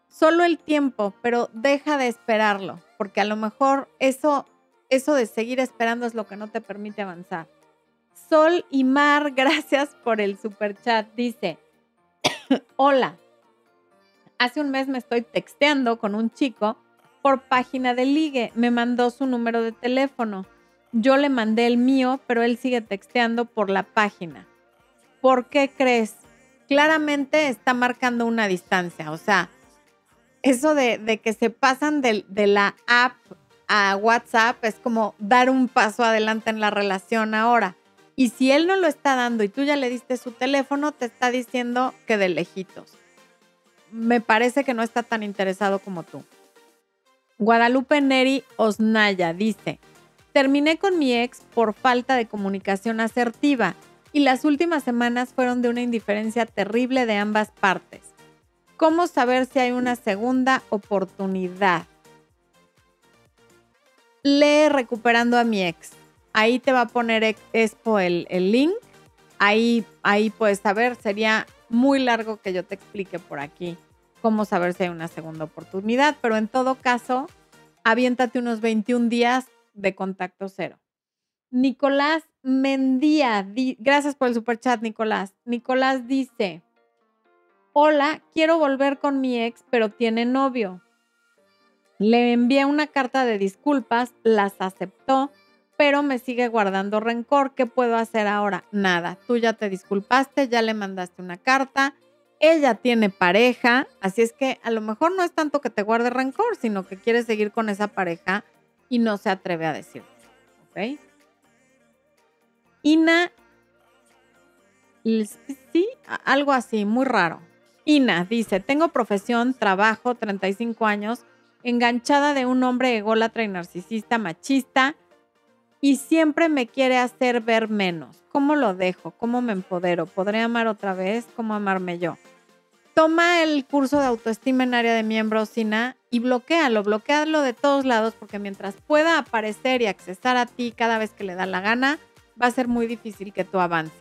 Solo el tiempo, pero deja de esperarlo, porque a lo mejor eso, eso de seguir esperando es lo que no te permite avanzar. Sol y Mar, (laughs) gracias por el super chat. Dice, (laughs) hola, hace un mes me estoy texteando con un chico por página de ligue. Me mandó su número de teléfono. Yo le mandé el mío, pero él sigue texteando por la página. ¿Por qué crees? Claramente está marcando una distancia. O sea, eso de, que se pasan de, de la app a WhatsApp es como dar un paso adelante en la relación ahora. Y si él no lo está dando y tú ya le diste su teléfono, te está diciendo que de lejitos. Me parece que no está tan interesado como tú. Guadalupe Neri Osnaya dice, terminé con mi ex por falta de comunicación asertiva y las últimas semanas fueron de una indiferencia terrible de ambas partes. ¿Cómo saber si hay una segunda oportunidad? Lee Recuperando a mi ex. Ahí te va a poner Expo el, el link. Ahí, ahí puedes saber. Sería muy largo que yo te explique por aquí cómo saber si hay una segunda oportunidad, pero en todo caso, aviéntate unos 21 días de contacto cero. Nicolás Mendía, gracias por el super chat, Nicolás. Nicolás dice, hola, quiero volver con mi ex, pero tiene novio. Le envié una carta de disculpas, las aceptó, pero me sigue guardando rencor. ¿Qué puedo hacer ahora? Nada, tú ya te disculpaste, ya le mandaste una carta, ella tiene pareja, así es que a lo mejor no es tanto que te guarde rencor, sino que quiere seguir con esa pareja y no se atreve a decirlo. ¿Ok? Ina, sí, algo así, muy raro. Ina dice, tengo profesión, trabajo, 35 años, enganchada de un hombre ególatra y narcisista machista y siempre me quiere hacer ver menos. ¿Cómo lo dejo? ¿Cómo me empodero? ¿Podré amar otra vez? ¿Cómo amarme yo? toma el curso de autoestima en área de miembros, Sina, y bloquealo, bloquealo de todos lados, porque mientras pueda aparecer y accesar a ti cada vez que le da la gana, va a ser muy difícil que tú avances.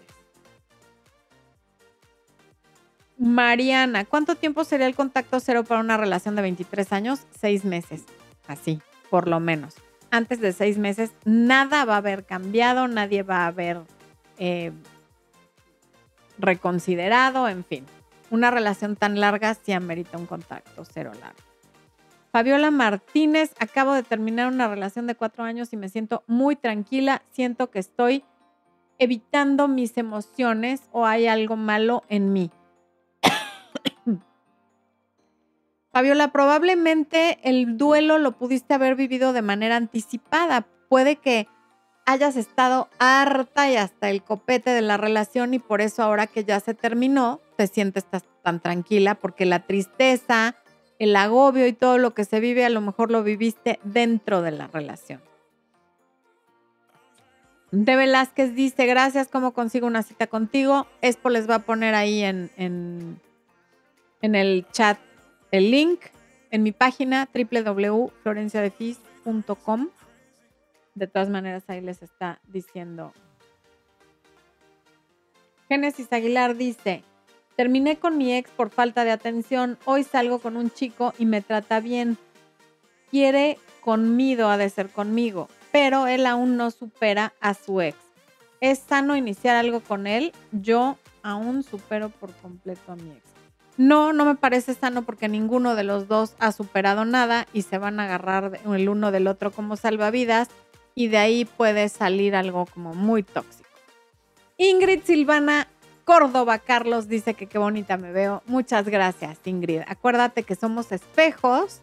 Mariana, ¿cuánto tiempo sería el contacto cero para una relación de 23 años? Seis meses, así, por lo menos. Antes de seis meses, nada va a haber cambiado, nadie va a haber eh, reconsiderado, en fin una relación tan larga sí amerita un contacto cero largo. Fabiola Martínez, acabo de terminar una relación de cuatro años y me siento muy tranquila. Siento que estoy evitando mis emociones o hay algo malo en mí. Fabiola, probablemente el duelo lo pudiste haber vivido de manera anticipada. Puede que hayas estado harta y hasta el copete de la relación y por eso ahora que ya se terminó, te sientes tan tranquila porque la tristeza, el agobio y todo lo que se vive a lo mejor lo viviste dentro de la relación. De Velázquez dice, gracias, ¿cómo consigo una cita contigo? Expo les va a poner ahí en, en, en el chat el link en mi página www.florenciadefis.com de todas maneras, ahí les está diciendo. Génesis Aguilar dice, terminé con mi ex por falta de atención, hoy salgo con un chico y me trata bien. Quiere conmigo, ha de ser conmigo, pero él aún no supera a su ex. ¿Es sano iniciar algo con él? Yo aún supero por completo a mi ex. No, no me parece sano porque ninguno de los dos ha superado nada y se van a agarrar el uno del otro como salvavidas y de ahí puede salir algo como muy tóxico. Ingrid Silvana Córdoba Carlos dice que qué bonita me veo. Muchas gracias, Ingrid. Acuérdate que somos espejos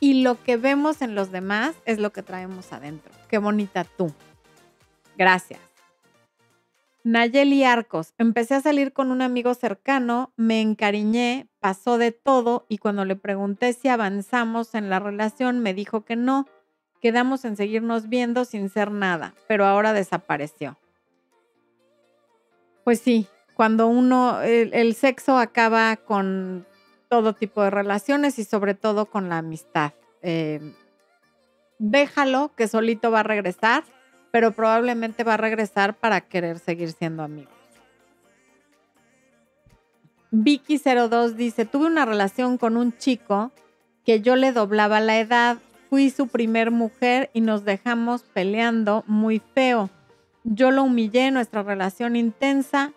y lo que vemos en los demás es lo que traemos adentro. Qué bonita tú. Gracias. Nayeli Arcos, empecé a salir con un amigo cercano, me encariñé, pasó de todo y cuando le pregunté si avanzamos en la relación me dijo que no, Quedamos en seguirnos viendo sin ser nada, pero ahora desapareció. Pues sí, cuando uno, el, sexo acaba con todo tipo de relaciones y sobre todo con la amistad. Eh, déjalo que solito va a regresar, pero probablemente va a regresar para querer seguir siendo amigos. Vicky02 dice, tuve una relación con un chico que yo le doblaba la edad, fui su primer mujer y nos dejamos peleando muy feo. Yo lo humillé, nuestra relación intensa,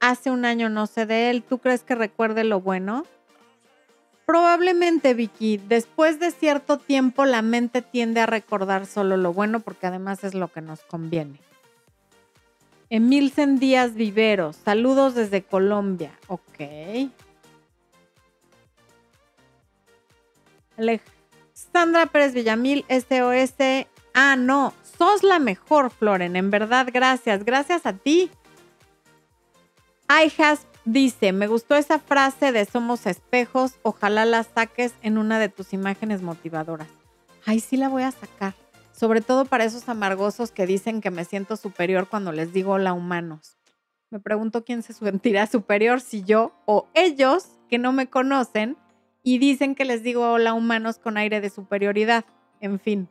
hace un año no sé de él, ¿tú crees que recuerde lo bueno? Probablemente, Vicky, después de cierto tiempo la mente tiende a recordar solo lo bueno porque además es lo que nos conviene. Emilcen Díaz Viveros, saludos desde Colombia. Ok. Alejandra Pérez Villamil, SOS. Ah, no, sos la mejor, Floren. En verdad, gracias. Gracias a ti. I has Dice, me gustó esa frase de somos espejos, ojalá la saques en una de tus imágenes motivadoras. Ay, sí la voy a sacar. Sobre todo para esos amargosos que dicen que me siento superior cuando les digo hola humanos. Me pregunto quién se sentirá superior, si yo o ellos que no me conocen y dicen que les digo hola humanos con aire de superioridad. En fin,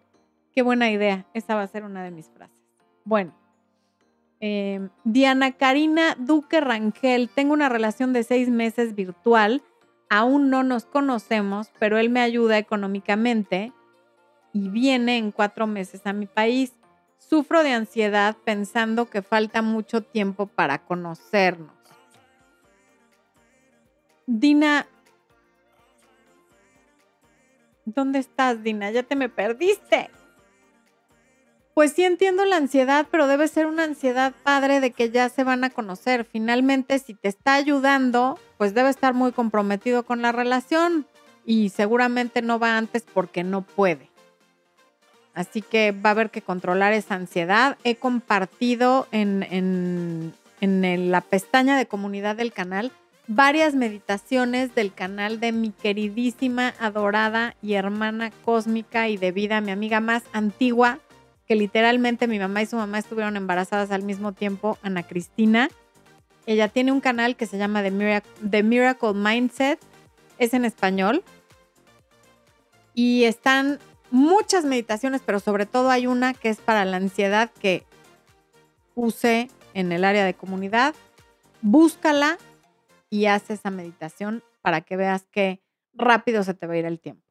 qué buena idea. Esa va a ser una de mis frases. Bueno. Em, Diana Karina Duque Rangel, tengo una relación de seis meses virtual, aún no nos conocemos, pero él me ayuda económicamente y viene en cuatro meses a mi país. Sufro de ansiedad pensando que falta mucho tiempo para conocernos. Dina, ¿dónde estás, Dina? Ya te me perdiste pues sí entiendo la ansiedad, pero debe ser una ansiedad padre de que ya se van a conocer. Finalmente, si te está ayudando, pues debe estar muy comprometido con la relación y seguramente no va antes porque no puede. Así que va a haber que controlar esa ansiedad. He compartido en, en, en la pestaña de comunidad del canal varias meditaciones del canal de mi queridísima, adorada y hermana cósmica y de vida, mi amiga más antigua, que literalmente mi mamá y su mamá estuvieron embarazadas al mismo tiempo, Ana Cristina. Ella tiene un canal que se llama The Miracle, Mindset, es en español. Y están muchas meditaciones, pero sobre todo hay una que es para la ansiedad que use en el área de comunidad. Búscala y haz esa meditación para que veas que rápido se te va a ir el tiempo.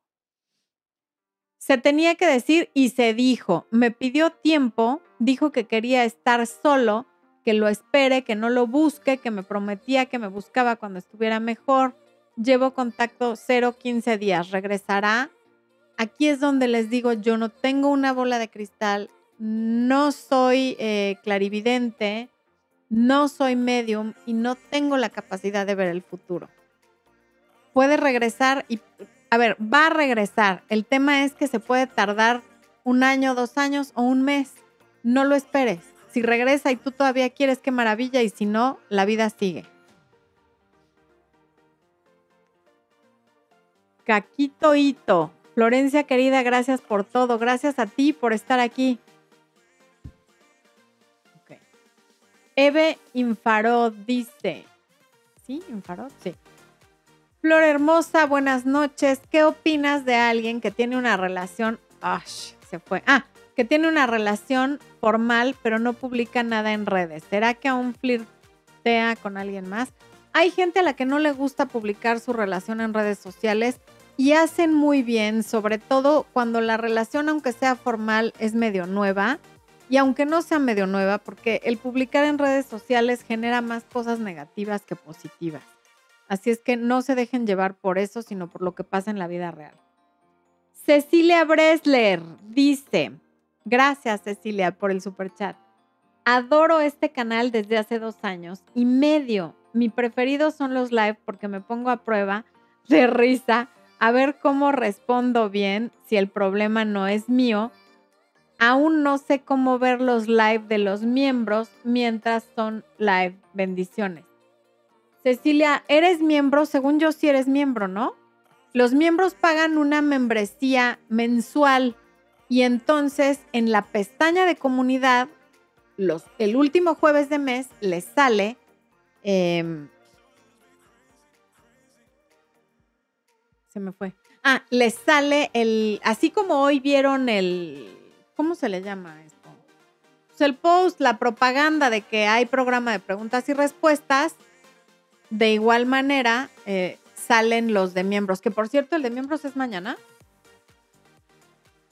Se tenía que decir y se dijo. Me pidió tiempo, dijo que quería estar solo, que lo espere, que no lo busque, que me prometía que me buscaba cuando estuviera mejor. Llevo contacto 0-15 días. ¿Regresará? Aquí es donde les digo, yo no tengo una bola de cristal, no soy eh, clarividente, no soy medium y no tengo la capacidad de ver el futuro. Puede regresar y a ver, va a regresar. El tema es que se puede tardar un año, dos años o un mes. No lo esperes. Si regresa y tú todavía quieres, qué maravilla. Y si no, la vida sigue. Caquito Hito. Florencia querida, gracias por todo. Gracias a ti por estar aquí. Eve Infarod dice. ¿Sí? ¿Infarod? Sí. Flor hermosa, buenas noches. ¿Qué opinas de alguien que tiene una relación... Se fue. Ah, que tiene una relación formal, pero no publica nada en redes. ¿Será que aún flirtea con alguien más? Hay gente a la que no le gusta publicar su relación en redes sociales y hacen muy bien, sobre todo cuando la relación, aunque sea formal, es medio nueva. Y aunque no sea medio nueva, porque el publicar en redes sociales genera más cosas negativas que positivas. Así es que no se dejen llevar por eso, sino por lo que pasa en la vida real. Cecilia Bresler dice, gracias Cecilia por el super chat. Adoro este canal desde hace dos años y medio. Mi preferido son los live porque me pongo a prueba de risa a ver cómo respondo bien si el problema no es mío. Aún no sé cómo ver los live de los miembros mientras son live. Bendiciones. Cecilia, eres miembro, según yo sí eres miembro, ¿no? Los miembros pagan una membresía mensual Y entonces en la pestaña de comunidad, los, el último jueves de mes les sale em, se me fue. Ah, les sale el, así como hoy vieron el, ¿cómo se le llama esto? Pues el post, la propaganda de que hay programa de preguntas y respuestas, de igual manera eh, salen los de miembros, que por cierto el de miembros es mañana.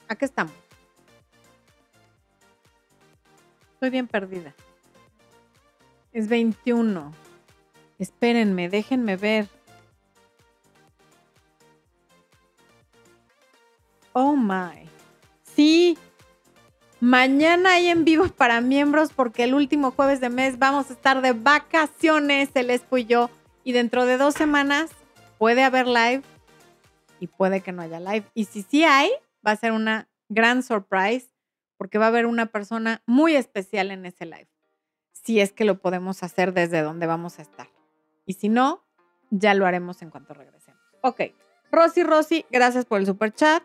Aquí estamos. Estoy bien perdida. Es 21. Espérenme, déjenme ver. Oh my. Sí. Mañana hay en vivo para miembros porque el último jueves de mes vamos a estar de vacaciones, el Espo y yo. Y dentro de dos semanas puede haber live y puede que no haya live. Y si sí hay, va a ser una gran surprise porque va a haber una persona muy especial en ese live. Si es que lo podemos hacer desde donde vamos a estar. Y si no, ya lo haremos en cuanto regresemos. Ok. Rosy, Rosy, gracias por el super chat.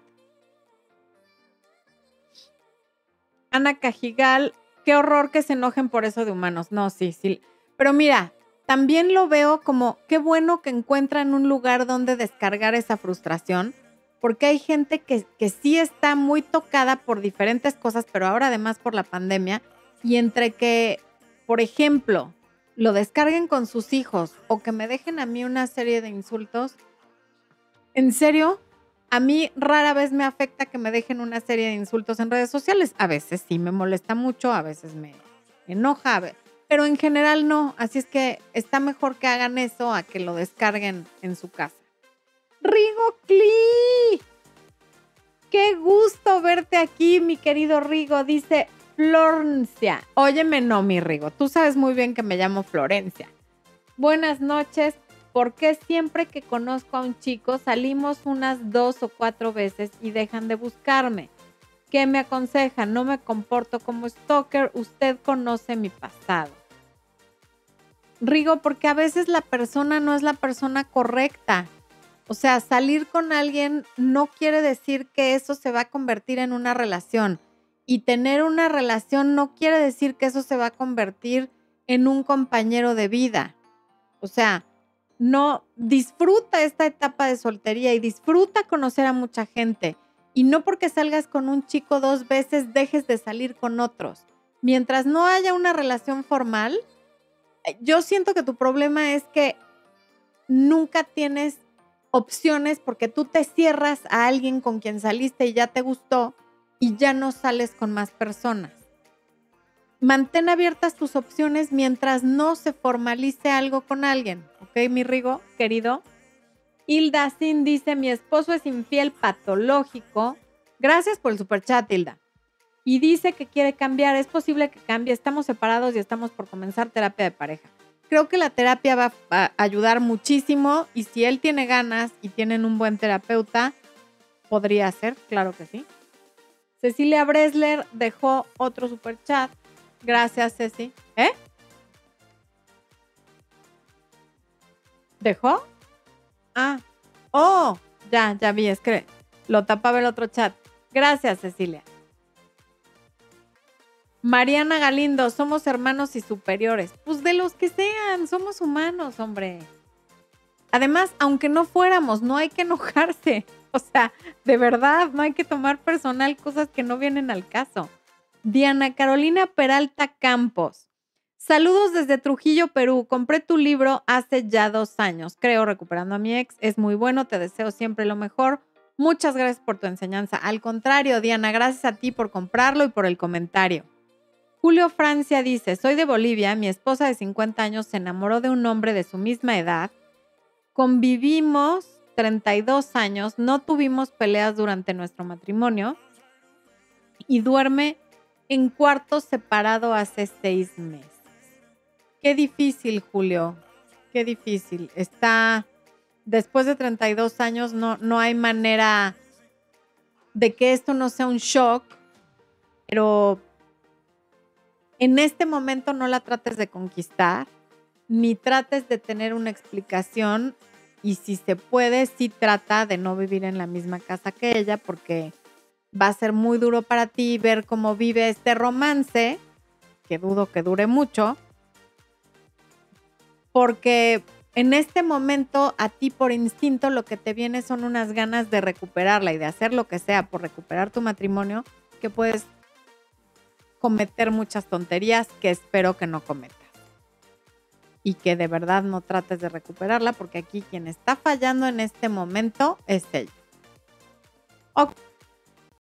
Ana Cajigal, qué horror que se enojen por eso de humanos. No, sí, sí. Pero mira, también lo veo como qué bueno que encuentran un lugar donde descargar esa frustración, porque hay gente que, que sí está muy tocada por diferentes cosas, pero ahora además por la pandemia, y entre que, por ejemplo, lo descarguen con sus hijos o que me dejen a mí una serie de insultos, en serio, a mí rara vez me afecta que me dejen una serie de insultos en redes sociales. A veces sí me molesta mucho, a veces me enoja, pero en general no. Así es que está mejor que hagan eso a que lo descarguen en su casa. Rigo Cli. Qué gusto verte aquí, mi querido Rigo. Dice Florencia. Óyeme, no, mi Rigo. Tú sabes muy bien que me llamo Florencia. Buenas noches. ¿Por qué siempre que conozco a un chico salimos unas dos o cuatro veces y dejan de buscarme? ¿Qué me aconseja? No me comporto como stalker. Usted conoce mi pasado. Rigo, porque a veces la persona no es la persona correcta. O sea, salir con alguien no quiere decir que eso se va a convertir en una relación. Y tener una relación no quiere decir que eso se va a convertir en un compañero de vida. O sea, no disfruta esta etapa de soltería y disfruta conocer a mucha gente. Y no porque salgas con un chico dos veces dejes de salir con otros. Mientras no haya una relación formal, eh, yo siento que tu problema es que nunca tienes opciones porque tú te cierras a alguien con quien saliste y ya te gustó y ya no sales con más personas mantén abiertas tus opciones mientras no se formalice algo con alguien. ¿Ok, mi Rigo, querido? Hilda Sin dice, mi esposo es infiel patológico. Gracias por el super chat, Hilda. Y dice que quiere cambiar. Es posible que cambie. Estamos separados y estamos por comenzar terapia de pareja. Creo que la terapia va a ayudar muchísimo y si él tiene ganas y tienen un buen terapeuta, podría ser, claro que sí. Cecilia Bresler dejó otro super chat Gracias, Ceci. ¿Eh? ¿Dejó? Ah. Oh, ya, ya vi, es que lo tapaba el otro chat. Gracias, Cecilia. Mariana Galindo, somos hermanos y superiores. Pues de los que sean, somos humanos, hombre. Además, aunque no fuéramos, no hay que enojarse. (laughs) O sea, de verdad, no hay que tomar personal cosas que no vienen al caso. Diana Carolina Peralta Campos. Saludos desde Trujillo, Perú. Compré tu libro hace ya dos años, creo, recuperando a mi ex. Es muy bueno, te deseo siempre lo mejor. Muchas gracias por tu enseñanza. Al contrario, Diana, gracias a ti por comprarlo y por el comentario. Julio Francia dice, soy de Bolivia, mi esposa de 50 años se enamoró de un hombre de su misma edad. Convivimos 32 años, no tuvimos peleas durante nuestro matrimonio y duerme en cuarto separado hace seis meses. Qué difícil, Julio. Qué difícil. Está, después de 32 años, no, no hay manera de que esto no sea un shock, pero en este momento no la trates de conquistar, ni trates de tener una explicación y si se puede, sí trata de no vivir en la misma casa que ella, porque va a ser muy duro para ti ver cómo vive este romance, que dudo que dure mucho, porque en este momento a ti por instinto lo que te viene son unas ganas de recuperarla y de hacer lo que sea por recuperar tu matrimonio, que puedes cometer muchas tonterías que espero que no cometas. Y que de verdad no trates de recuperarla porque aquí quien está fallando en este momento es ella. Ok.